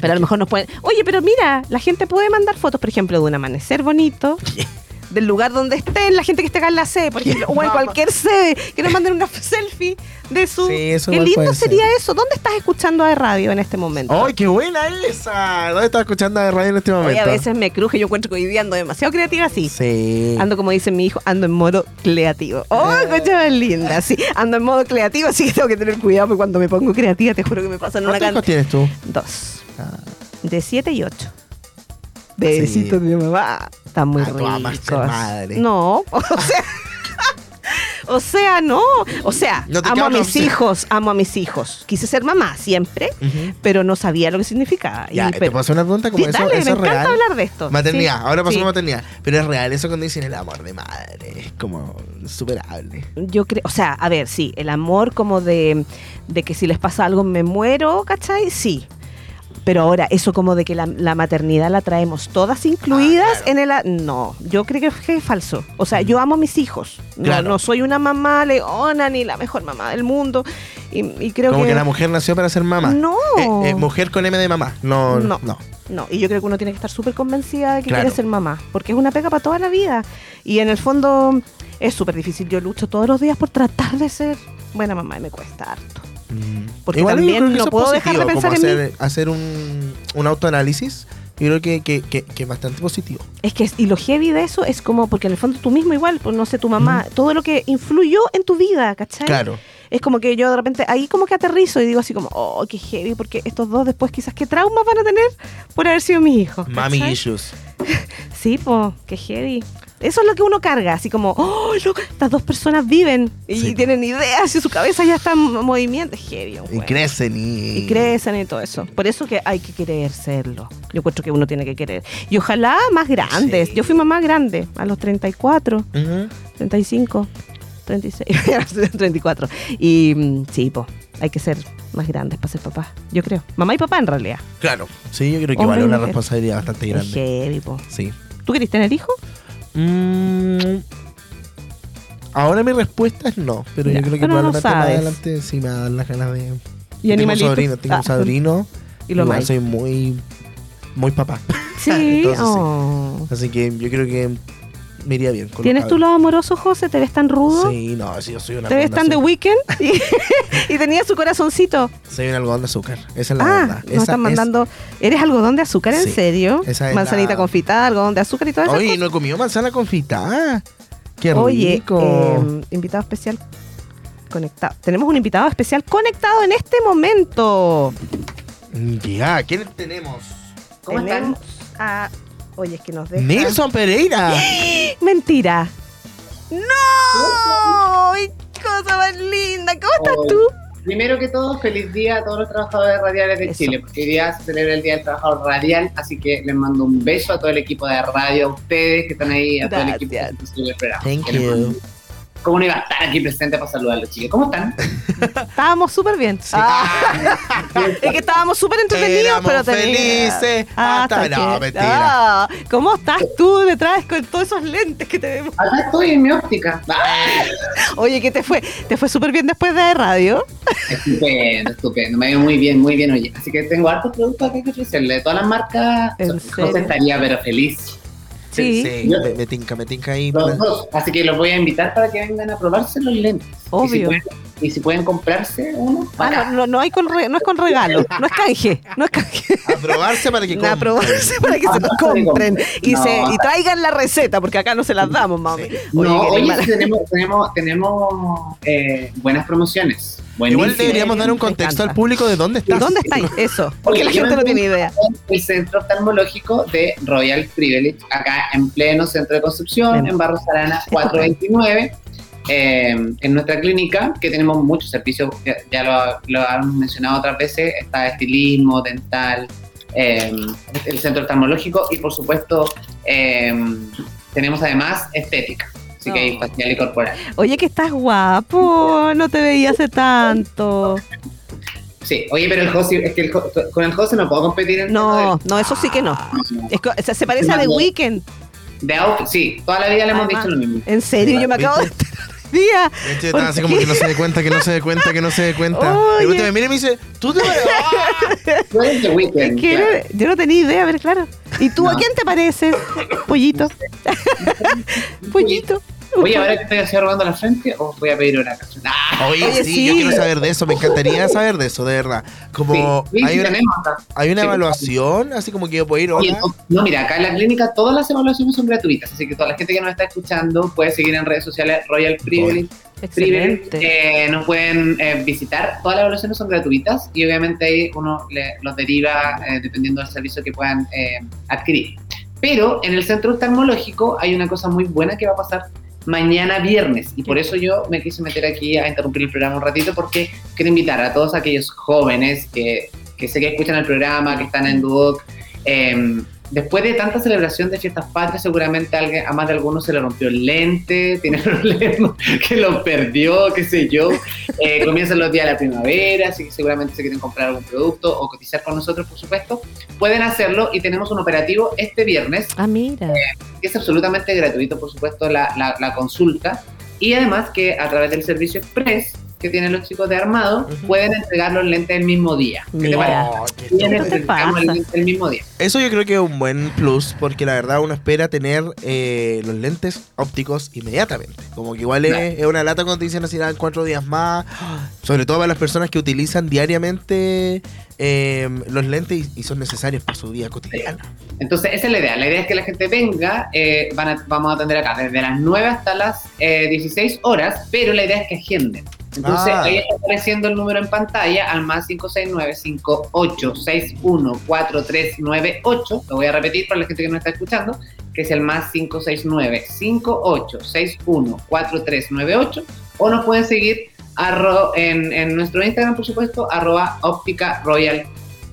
[SPEAKER 1] Pero a lo mejor nos pueden. Oye, pero mira, la gente puede mandar fotos, por ejemplo, de un amanecer bonito. Del lugar donde estén, la gente que esté acá en la sede, por ejemplo, o en cualquier sede, que nos manden una selfie de su.
[SPEAKER 2] Sí, eso
[SPEAKER 1] Qué lindo sería
[SPEAKER 2] ser.
[SPEAKER 1] eso. ¿Dónde estás escuchando a radio en este momento?
[SPEAKER 2] ¡Ay, qué buena esa! ¿Dónde estás escuchando de radio en este momento?
[SPEAKER 1] Oye, a veces me cruje, yo encuentro que hoy día ando demasiado creativa así.
[SPEAKER 2] Sí.
[SPEAKER 1] Ando, como dice mi hijo, ando en modo creativo. ¡Oh,
[SPEAKER 2] Eh.
[SPEAKER 1] más linda! Sí, ando en modo creativo, así que tengo que tener cuidado porque cuando me pongo creativa, te juro que me pasan una
[SPEAKER 2] ¿Cuántos hijos
[SPEAKER 1] cantidad.
[SPEAKER 2] tienes tú?
[SPEAKER 1] Dos.
[SPEAKER 2] Ah.
[SPEAKER 1] De siete y ocho. Besitos de mi mamá. Está muy
[SPEAKER 2] Ah,
[SPEAKER 1] rico. No, o sea. O sea, no. O sea,
[SPEAKER 2] No
[SPEAKER 1] amo a mis
[SPEAKER 2] opción.
[SPEAKER 1] hijos, amo a mis hijos. Quise ser mamá siempre, pero no sabía lo que significaba.
[SPEAKER 2] Ya,
[SPEAKER 1] Y-
[SPEAKER 2] ¿te puedo hacer una pregunta? Como
[SPEAKER 1] Sí,
[SPEAKER 2] eso,
[SPEAKER 1] dale,
[SPEAKER 2] eso
[SPEAKER 1] me
[SPEAKER 2] es
[SPEAKER 1] encanta
[SPEAKER 2] real?
[SPEAKER 1] hablar de esto.
[SPEAKER 2] Maternidad,
[SPEAKER 1] Sí,
[SPEAKER 2] ahora pasamos
[SPEAKER 1] sí.
[SPEAKER 2] a maternidad. Pero es real eso cuando dicen el amor de madre. Es como superable.
[SPEAKER 1] Yo creo, o sea, a ver, sí, el amor como de, de que si les pasa algo me muero, ¿cachai? Sí. Pero ahora, eso como de que la, la maternidad la traemos todas incluidas
[SPEAKER 2] Ah, claro.
[SPEAKER 1] en el... a- No, yo creo que es falso. O sea, yo amo a mis hijos. No, no soy una mamá leona ni la mejor mamá del mundo. Y, y creo
[SPEAKER 2] como
[SPEAKER 1] que...
[SPEAKER 2] que, la mujer nació para ser mamá.
[SPEAKER 1] No.
[SPEAKER 2] Eh, eh, mujer con M de mamá. No,
[SPEAKER 1] No.
[SPEAKER 2] no.
[SPEAKER 1] No, y yo creo que uno tiene que estar súper convencida de que
[SPEAKER 2] Claro.
[SPEAKER 1] quiere ser mamá, porque es una pega para toda la vida. Y en el fondo es súper difícil. Yo lucho todos los días por tratar de ser buena mamá y me cuesta harto.
[SPEAKER 2] Mm.
[SPEAKER 1] Porque
[SPEAKER 2] Igual
[SPEAKER 1] también no puedo dejar de
[SPEAKER 2] positivo,
[SPEAKER 1] pensar
[SPEAKER 2] como
[SPEAKER 1] en
[SPEAKER 2] hacer, hacer un, un autoanálisis. Yo creo que, que, que, que es bastante positivo.
[SPEAKER 1] Es que, y lo heavy de eso es como, porque en el fondo tú mismo igual, pues no sé, tu mamá, todo lo que influyó en tu vida, ¿cachai?
[SPEAKER 2] Claro.
[SPEAKER 1] Es como que yo de repente ahí como que aterrizo y digo así como, oh, qué heavy, porque estos dos después quizás qué traumas van a tener por haber sido mis hijos.
[SPEAKER 2] Mami issues.
[SPEAKER 1] Sí, pues, qué heavy. Eso es lo que uno carga, así como, oh, loco, estas dos personas viven y
[SPEAKER 2] Sí.
[SPEAKER 1] tienen ideas y su cabeza ya está en movimiento. Es heavy,
[SPEAKER 2] Y crecen y...
[SPEAKER 1] Y crecen y todo eso. Por eso que hay que querer serlo. Yo encuentro que uno tiene que querer. Y ojalá más grandes.
[SPEAKER 2] Sí.
[SPEAKER 1] Yo fui mamá grande, a los 34,
[SPEAKER 2] Ujú.
[SPEAKER 1] 35, 36, 34. Y sí, pues, hay que ser más grandes para ser papá. Yo creo. Mamá y papá en realidad.
[SPEAKER 2] Claro. Sí, yo creo que
[SPEAKER 1] Hombre
[SPEAKER 2] vale una responsabilidad bastante
[SPEAKER 1] Es
[SPEAKER 2] grande.
[SPEAKER 1] heavy, po.
[SPEAKER 2] Sí.
[SPEAKER 1] ¿Tú querés tener hijos?
[SPEAKER 2] Mm, ahora mi respuesta es no, pero
[SPEAKER 1] Ya,
[SPEAKER 2] yo creo que
[SPEAKER 1] pero no
[SPEAKER 2] probablemente más adelante sí me dan las ganas de...
[SPEAKER 1] ¿Y
[SPEAKER 2] tengo un
[SPEAKER 1] animalitos?
[SPEAKER 2] sobrino, tengo
[SPEAKER 1] Ah,
[SPEAKER 2] un sobrino.
[SPEAKER 1] Y lo más.
[SPEAKER 2] soy muy, muy papá.
[SPEAKER 1] Sí,
[SPEAKER 2] Entonces, sí.
[SPEAKER 1] oh.
[SPEAKER 2] Así que yo creo que me iría bien. con
[SPEAKER 1] ¿Tienes tu lado amoroso, José? ¿Te ves tan rudo?
[SPEAKER 2] Sí, no, sí, yo soy una
[SPEAKER 1] ¿Te ves tan de weekend? y, y tenía su corazoncito.
[SPEAKER 2] Soy un algodón de azúcar. Esa es la
[SPEAKER 1] Ah,
[SPEAKER 2] verdad.
[SPEAKER 1] nos
[SPEAKER 2] Esa
[SPEAKER 1] están
[SPEAKER 2] es-
[SPEAKER 1] mandando. ¿Eres algodón de azúcar en
[SPEAKER 2] Sí,
[SPEAKER 1] serio?
[SPEAKER 2] esa es
[SPEAKER 1] Manzanita
[SPEAKER 2] la-
[SPEAKER 1] confitada, algodón de azúcar y todo eso.
[SPEAKER 2] Oye, no he comido manzana confitada. Qué rico.
[SPEAKER 1] Oye, eh, invitado especial conectado. Tenemos un invitado especial conectado en este momento.
[SPEAKER 2] Ya, ¿quién tenemos?
[SPEAKER 1] Tenemos a. Oye, es que nos deja.
[SPEAKER 2] Nilson Pereira.
[SPEAKER 1] Mentira. ¡No! ¡Ay, cosa más linda! ¿Cómo estás tú?
[SPEAKER 8] Primero que todo, feliz día a todos los trabajadores radiales de
[SPEAKER 1] Eso.
[SPEAKER 8] Chile, porque hoy día se celebra el Día del Trabajador Radial, así que les mando un beso a todo el equipo de radio, a ustedes que están ahí, a todo el equipo que el programa.
[SPEAKER 2] Thank
[SPEAKER 8] Que
[SPEAKER 2] you.
[SPEAKER 8] Cómo no iba a estar aquí presente para saludarlos, chicos. ¿Cómo están?
[SPEAKER 1] Estábamos súper bien. Ah. es que estábamos súper entretenidos,
[SPEAKER 2] Éramos
[SPEAKER 1] pero tenía-
[SPEAKER 2] felices hasta- no, mentira.
[SPEAKER 1] Ah, ¿Cómo estás tú detrás con todos esos lentes que te vemos?
[SPEAKER 8] Acá estoy en mi óptica. Ah,
[SPEAKER 1] Oye, ¿qué te fue? ¿Te fue súper bien después de radio?
[SPEAKER 8] estupendo, estupendo. Me ha ido muy bien, muy bien, oye. Así que tengo hartos productos acá que ofrecerle. De todas las marcas,
[SPEAKER 1] ¿En
[SPEAKER 8] José estaría pero feliz.
[SPEAKER 1] Sí.
[SPEAKER 2] Sí, me, me tinca, me tinca ahí.
[SPEAKER 8] Los dos. Así que los voy a invitar para que vengan a probarse los lentes.
[SPEAKER 1] Obvio.
[SPEAKER 8] Y si pueden, y si pueden comprarse uno,
[SPEAKER 1] Ah,
[SPEAKER 8] para.
[SPEAKER 1] no, no, no hay con re- no es con regalo, no es canje, no es canje.
[SPEAKER 2] A probarse para que
[SPEAKER 1] A
[SPEAKER 2] compren.
[SPEAKER 1] probarse para que se los
[SPEAKER 8] Ah,
[SPEAKER 1] compren y,
[SPEAKER 8] no.
[SPEAKER 1] se, y traigan la receta, porque acá no se las damos, mami.
[SPEAKER 8] No, oye, tenemos, tenemos, tenemos eh, buenas promociones.
[SPEAKER 2] Igual
[SPEAKER 8] Buenísimas.
[SPEAKER 2] deberíamos dar un contexto al público de dónde estás.
[SPEAKER 1] ¿Dónde estáis? Eso, porque la gente no tiene idea.
[SPEAKER 8] El centro oftalmológico de Royal Privilege, acá en pleno centro de Concepción,
[SPEAKER 1] Bien.
[SPEAKER 8] en Barros Arana 429. eh, en nuestra clínica, que tenemos muchos servicios, ya, ya lo, lo han mencionado otras veces, está estilismo, dental, eh, el centro oftalmológico y por supuesto eh, tenemos además estética, así que hay facial y corporal.
[SPEAKER 1] Oye, que estás guapo, no te veía hace tanto.
[SPEAKER 8] Sí, oye, pero el José, es que el Jo- con el José no puedo competir en
[SPEAKER 1] No, no, eso sí que no. Es co- o sea, se parece a The Weeknd.
[SPEAKER 8] De outfit, sí, toda la vida le hemos
[SPEAKER 1] Además,
[SPEAKER 8] dicho lo mismo.
[SPEAKER 1] En serio, yo me acabo de día.
[SPEAKER 2] De hecho,
[SPEAKER 1] ¿Por
[SPEAKER 2] estaba así como que no se dé cuenta, que no se dé cuenta, que no se dé cuenta.
[SPEAKER 1] Oye.
[SPEAKER 2] Y me mira y me dice, tú te ¡Ah!
[SPEAKER 8] Weeknd,
[SPEAKER 1] Que
[SPEAKER 8] claro.
[SPEAKER 1] yo no tenía idea, a ver, claro. ¿Y tú a quién te pareces? Pollito. Pollito.
[SPEAKER 8] Oye, ahora que estoy así robando la frente, os voy a pedir una canción. Ah,
[SPEAKER 2] Oye,
[SPEAKER 1] Oye,
[SPEAKER 2] sí,
[SPEAKER 1] sí.
[SPEAKER 2] yo quiero saber de eso, me encantaría saber de eso, de verdad. Como
[SPEAKER 8] sí, sí,
[SPEAKER 2] hay, una, hay una
[SPEAKER 8] Sí.
[SPEAKER 2] evaluación, así como que yo puedo ir,
[SPEAKER 8] Oye, no, no, mira, acá en la clínica todas las evaluaciones son gratuitas, así que toda la gente que nos está escuchando puede seguir en redes sociales Royal Privilege. Privilege
[SPEAKER 1] Excelente.
[SPEAKER 8] eh, nos pueden eh, visitar, todas las evaluaciones son gratuitas y obviamente ahí uno le- los deriva eh, dependiendo del servicio que puedan eh, adquirir. Pero en el centro oftalmológico hay una cosa muy buena que va a pasar mañana viernes y por eso yo me quise meter aquí a interrumpir el programa un ratito porque quiero invitar a todos aquellos jóvenes que, que sé que escuchan el programa, que están en Duoc. eh, después de tanta celebración de fiestas patrias, seguramente a, alguien- a más de algunos se le rompió el lente, tiene problemas, que lo perdió, qué sé yo. Eh, comienzan los días de la primavera, así que seguramente se quieren comprar algún producto o cotizar con nosotros, por supuesto. Pueden hacerlo y tenemos un operativo este viernes
[SPEAKER 1] Ah, mira.
[SPEAKER 8] que es absolutamente gratuito, por supuesto, la, la- la consulta. Y además que a través del servicio express que tienen los chicos de armado, pueden entregar los lentes el mismo día. ¿Qué te parece?
[SPEAKER 2] Oh, qué
[SPEAKER 8] Vienen,
[SPEAKER 1] ¿Qué te
[SPEAKER 8] el
[SPEAKER 1] pasa?
[SPEAKER 8] lente el mismo día.
[SPEAKER 2] Eso yo creo que es un buen plus, porque la verdad uno espera tener eh, los lentes ópticos inmediatamente. Como que igual es, una lata cuando te dicen así, dan cuatro días más. Sobre todo para las personas que utilizan diariamente eh, los lentes y, y son necesarios para su vida cotidiana.
[SPEAKER 8] Entonces, esa es la idea. La idea es que la gente venga, eh, van a- vamos a atender acá desde las 9 hasta las eh, 16 horas, pero la idea es que agenden. Entonces,
[SPEAKER 2] Ah.
[SPEAKER 8] ahí está apareciendo el número en pantalla al más 569-5861-4398. Lo voy a repetir para la gente que no está escuchando, que es el más 569-5861-4398. O nos pueden seguir arro- en, en nuestro Instagram, por supuesto, arroba óptica royal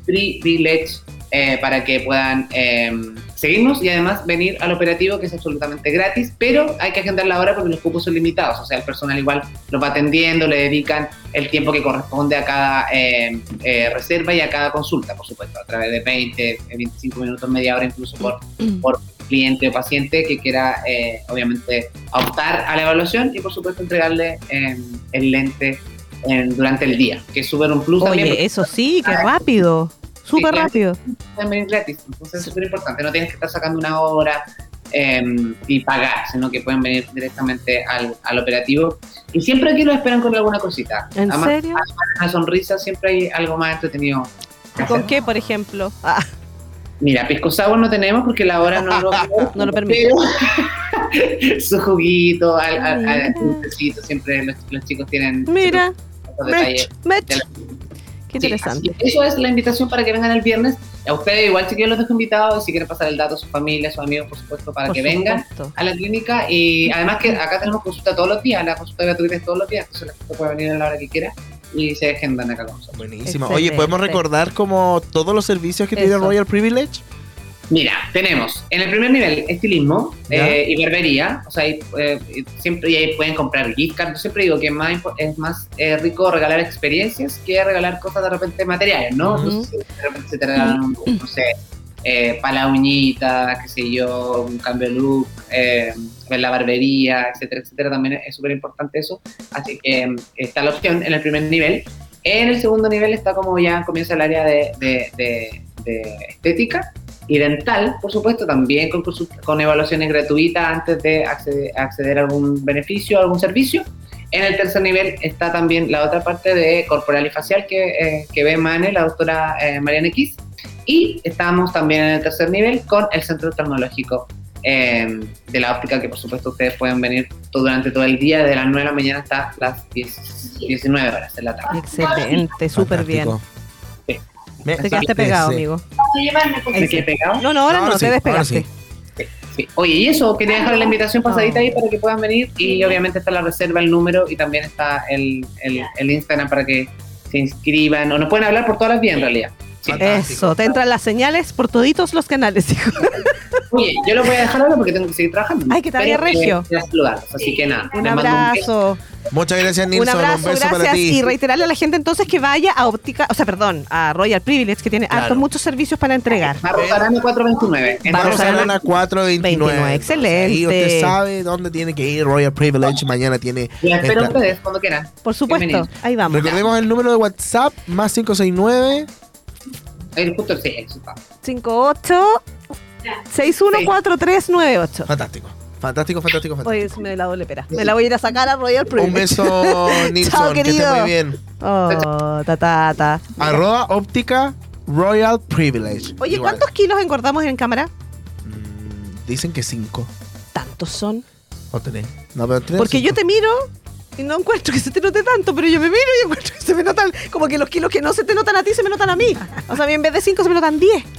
[SPEAKER 8] privilege eh, para que puedan eh, seguirnos y además venir al operativo que es absolutamente gratis, pero hay que agendar la hora porque los cupos son limitados, o sea, el personal igual los va atendiendo, le dedican el tiempo que corresponde a cada eh, eh, reserva y a cada consulta, por supuesto, a través de 20, 25 minutos, media hora incluso por, por cliente o paciente que quiera, eh, obviamente, optar a la evaluación y, por supuesto, entregarle eh, el lente en- durante el día, que es súper un plus también.
[SPEAKER 1] Oye, eso sí, qué rápido. Súper rápido.
[SPEAKER 8] pueden venir gratis. Entonces es súper importante. No tienes que estar sacando una hora eh, y pagar, sino que pueden venir directamente al, al operativo. Y siempre aquí lo esperan con alguna cosita.
[SPEAKER 1] ¿En
[SPEAKER 8] Además,
[SPEAKER 1] serio?
[SPEAKER 8] además una sonrisa, siempre hay algo más entretenido.
[SPEAKER 1] ¿Con
[SPEAKER 8] hacer.
[SPEAKER 1] qué, por ejemplo? Ah,
[SPEAKER 8] Mira, pisco sour no tenemos porque la hora no lo,
[SPEAKER 1] No lo permite.
[SPEAKER 8] su juguito, al, al, siempre los, los chicos tienen
[SPEAKER 1] mira,
[SPEAKER 8] detalles.
[SPEAKER 1] Qué interesante.
[SPEAKER 8] eso es la invitación para que vengan el viernes. A ustedes igual chiquillos los dejo invitados y si quieren pasar el dato a su familia, a sus amigos, por supuesto, para
[SPEAKER 1] Por
[SPEAKER 8] que vengan a la clínica. Y además que acá tenemos consulta todos los días, la consulta gratuita es todos los días, entonces la gente puede venir a la hora que quiera y se agendan acá con nosotros.
[SPEAKER 2] Buenísimo.
[SPEAKER 1] Excelente.
[SPEAKER 2] Oye, ¿podemos recordar como todos los servicios que tiene
[SPEAKER 1] Eso.
[SPEAKER 2] Royal Privilege?
[SPEAKER 8] Mira, tenemos en el primer nivel estilismo eh, y barbería. O sea, ahí, eh, siempre y ahí pueden comprar gift cards. Yo siempre digo que es más, es más eh, rico regalar experiencias que regalar cosas de repente materiales, ¿no?
[SPEAKER 2] Ujú.
[SPEAKER 8] Entonces, de repente se te regalan, un- no sé, eh, para la uñita, qué sé yo, un cambio de look, la barbería, etcétera, etcétera. También es súper importante eso. Así que está la opción en el primer nivel. En el segundo nivel está como ya comienza el área de, de- de- de estética y dental, por supuesto, también con, con evaluaciones gratuitas antes de acceder, acceder a algún beneficio, a algún servicio. En el tercer nivel está también la otra parte de corporal y facial que, eh, que ve Mane, la doctora eh, Mariana X. Y estamos también en el tercer nivel con el centro oftalmológico eh, de la óptica, que por supuesto ustedes pueden venir todo- durante todo el día, de las 9 de la mañana hasta las 10 19 horas de la tarde.
[SPEAKER 1] Excelente, súper bien.
[SPEAKER 8] Sí.
[SPEAKER 2] Me-
[SPEAKER 1] Te quedaste pegado,
[SPEAKER 2] Sí.
[SPEAKER 1] amigo.
[SPEAKER 8] ¿Me quedé pegado?
[SPEAKER 1] No, no, ahora
[SPEAKER 2] No,
[SPEAKER 1] no,
[SPEAKER 2] ahora
[SPEAKER 1] te
[SPEAKER 2] sí,
[SPEAKER 1] despegaste.
[SPEAKER 2] sí.
[SPEAKER 8] Sí. Oye, y eso, quería dejar la invitación pasadita ahí para que puedan venir y obviamente está la reserva, el número y también está el, el, el Instagram para que se inscriban o nos pueden hablar por todas las vías en realidad.
[SPEAKER 2] Fantástico.
[SPEAKER 1] Eso, te entran las señales por toditos los canales, hijo.
[SPEAKER 8] Oye, yo lo voy a dejar ahora porque tengo que seguir trabajando.
[SPEAKER 1] Ay, que
[SPEAKER 8] eh,
[SPEAKER 1] regio.
[SPEAKER 8] así que nada.
[SPEAKER 1] Un
[SPEAKER 8] mando un beso.
[SPEAKER 1] abrazo.
[SPEAKER 2] Muchas gracias,
[SPEAKER 1] Un
[SPEAKER 2] Nilsson. Un,
[SPEAKER 1] abrazo,
[SPEAKER 2] beso para
[SPEAKER 1] gracias.
[SPEAKER 2] ti.
[SPEAKER 1] Y reiterarle a la gente entonces que vaya a óptica, o sea, perdón, a Royal Privilege, que tiene
[SPEAKER 2] Claro.
[SPEAKER 1] hartos muchos servicios para entregar.
[SPEAKER 8] Barros Arana 429. En
[SPEAKER 1] Barros Arana
[SPEAKER 2] Arana 429.
[SPEAKER 1] 29, excelente.
[SPEAKER 2] Ahí usted sabe dónde tiene que ir. Royal Privilege. Mañana tiene.
[SPEAKER 8] Y espero
[SPEAKER 2] esta-
[SPEAKER 8] ustedes cuando quieran.
[SPEAKER 1] Por supuesto,
[SPEAKER 8] Bienvenidos.
[SPEAKER 1] ahí vamos.
[SPEAKER 2] Recordemos el número de WhatsApp: más 569.
[SPEAKER 8] Ahí justo sí, eso está.
[SPEAKER 1] 58 614398.
[SPEAKER 2] Fantástico. Fantástico, fantástico,
[SPEAKER 1] Oye,
[SPEAKER 2] fantástico.
[SPEAKER 1] se me la doble pera. Me la voy a ir a sacar a Royal Privilege.
[SPEAKER 2] Un beso, Nilsson. que esté
[SPEAKER 1] querido.
[SPEAKER 2] muy bien.
[SPEAKER 1] Oh, ta, ta, ta.
[SPEAKER 2] Arroba óptica Royal Privilege.
[SPEAKER 1] Oye,
[SPEAKER 2] Igual.
[SPEAKER 1] ¿cuántos kilos engordamos en cámara?
[SPEAKER 2] Mm, dicen que 5
[SPEAKER 1] Tantos son.
[SPEAKER 2] o 3. No, pero tres o
[SPEAKER 1] Porque yo
[SPEAKER 2] cinco.
[SPEAKER 1] te miro y no encuentro que se te note tanto, pero yo me miro y encuentro que se me notan, como que los kilos que no se te notan a ti se me notan a mí. O sea, a mí en vez de 5 se me notan 10.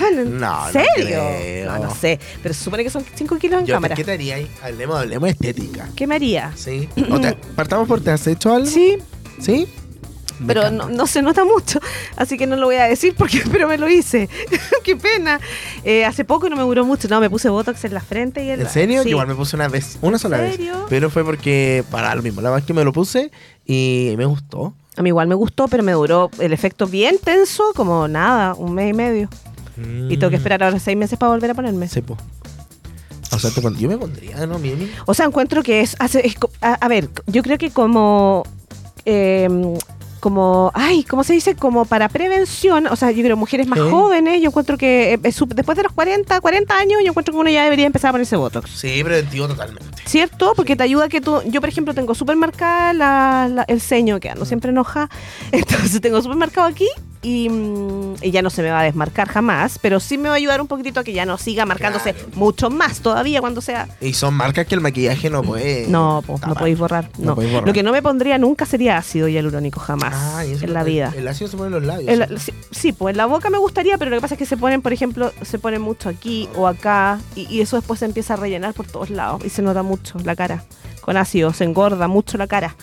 [SPEAKER 1] Bueno, ¿En
[SPEAKER 2] No,
[SPEAKER 1] serio? No, no sé. Pero se supone que son 5 kilos en
[SPEAKER 2] Yo,
[SPEAKER 1] cámara.
[SPEAKER 2] ¿Qué te haría ahí? Hablemos, hablemos de estética.
[SPEAKER 1] ¿Qué me haría?
[SPEAKER 2] Sí. O te- partamos por, ¿te has hecho algo?
[SPEAKER 1] Sí,
[SPEAKER 2] ¿Sí? Me
[SPEAKER 1] pero no, no se nota mucho, así que no lo voy a decir porque pero me lo hice. Qué pena. Eh, hace poco no me duró mucho, no, me puse botox en la frente y el
[SPEAKER 2] ¿En serio?
[SPEAKER 1] Sí.
[SPEAKER 2] Igual me puse una vez, una sola
[SPEAKER 1] serio?
[SPEAKER 2] vez. Pero fue porque, para lo mismo, la vez que me lo puse y me gustó.
[SPEAKER 1] A mí igual me gustó, pero me duró el efecto bien tenso, como nada, un mes y medio. Y tengo que esperar ahora seis meses para volver a ponerme.
[SPEAKER 2] Mm. Sí, po. O sea, te yo me pondría, ¿no? Mimi.
[SPEAKER 1] O sea, encuentro que es, hace- es co- a, a ver, yo creo que como, eh, como, ay, ¿cómo se dice? Como para prevención, o sea, yo creo mujeres más
[SPEAKER 2] Sí.
[SPEAKER 1] jóvenes, yo encuentro que eh, sup- después de los 40, 40 años, yo encuentro que uno ya debería empezar a ponerse Botox.
[SPEAKER 2] Sí, preventivo totalmente.
[SPEAKER 1] ¿Cierto? Porque te ayuda que tú. Yo, por ejemplo, tengo súper marcada la- la- el ceño, que ando siempre enoja. Entonces, tengo súper marcado aquí y, mm, y ya no se me va a desmarcar jamás. Pero sí me va a ayudar un poquito a que ya no siga marcándose
[SPEAKER 2] Claro.
[SPEAKER 1] mucho más todavía cuando sea.
[SPEAKER 2] Y son marcas que el maquillaje no puede.
[SPEAKER 1] No, po, no podéis borrar.
[SPEAKER 2] No
[SPEAKER 1] No.
[SPEAKER 2] podéis borrar.
[SPEAKER 1] Lo que no me pondría nunca sería ácido hialurónico, jamás.
[SPEAKER 2] Ah, y eso
[SPEAKER 1] en la
[SPEAKER 2] el-
[SPEAKER 1] vida.
[SPEAKER 2] El, ácido se pone en los labios.
[SPEAKER 1] El-
[SPEAKER 2] ¿sí?
[SPEAKER 1] sí, sí, pues en la boca me gustaría, pero lo que pasa es que se ponen, por ejemplo, se ponen mucho aquí o acá y, y eso después se empieza a rellenar por todos lados y se nota mucho la cara. Con ácido se engorda mucho la cara.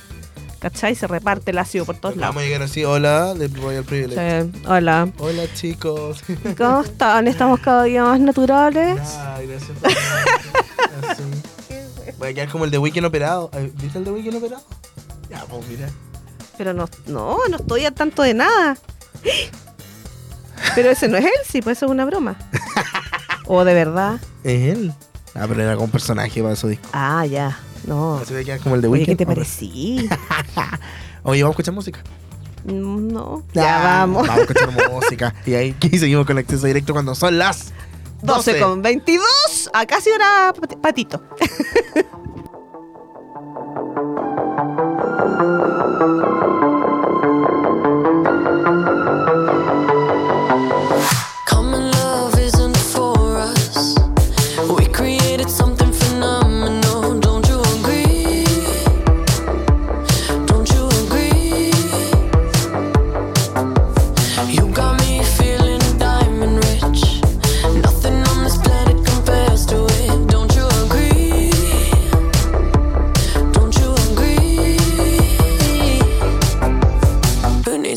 [SPEAKER 1] ¿Cachai? Se reparte el ácido por todos
[SPEAKER 2] Vamos
[SPEAKER 1] lados.
[SPEAKER 2] a llegar así, hola, de Royal Privilege.
[SPEAKER 1] Sí, Hola.
[SPEAKER 2] Hola, chicos.
[SPEAKER 1] ¿Cómo están? Estamos cada día más naturales.
[SPEAKER 2] Ay, gracias por Así. Voy a quedar como el de Weekend operado. ¿Viste el de Weekend operado? Ya, pues mira.
[SPEAKER 1] Pero no, no, no estoy al tanto de nada. Pero ese no es él, sí, pues eso es una broma. O de verdad.
[SPEAKER 2] Es él. Ah, pero era como un personaje para su disco.
[SPEAKER 1] Ah, ya. No.
[SPEAKER 2] Así voy a quedar como el de
[SPEAKER 1] Oye,
[SPEAKER 2] Weekend.
[SPEAKER 1] ¿qué te parecí?
[SPEAKER 2] Oye, vamos a escuchar música.
[SPEAKER 1] No. Ya vamos.
[SPEAKER 2] Vamos a escuchar música. Y ahí y seguimos con el acceso directo cuando son las
[SPEAKER 1] 12 con 22. A casi hora pat- patito.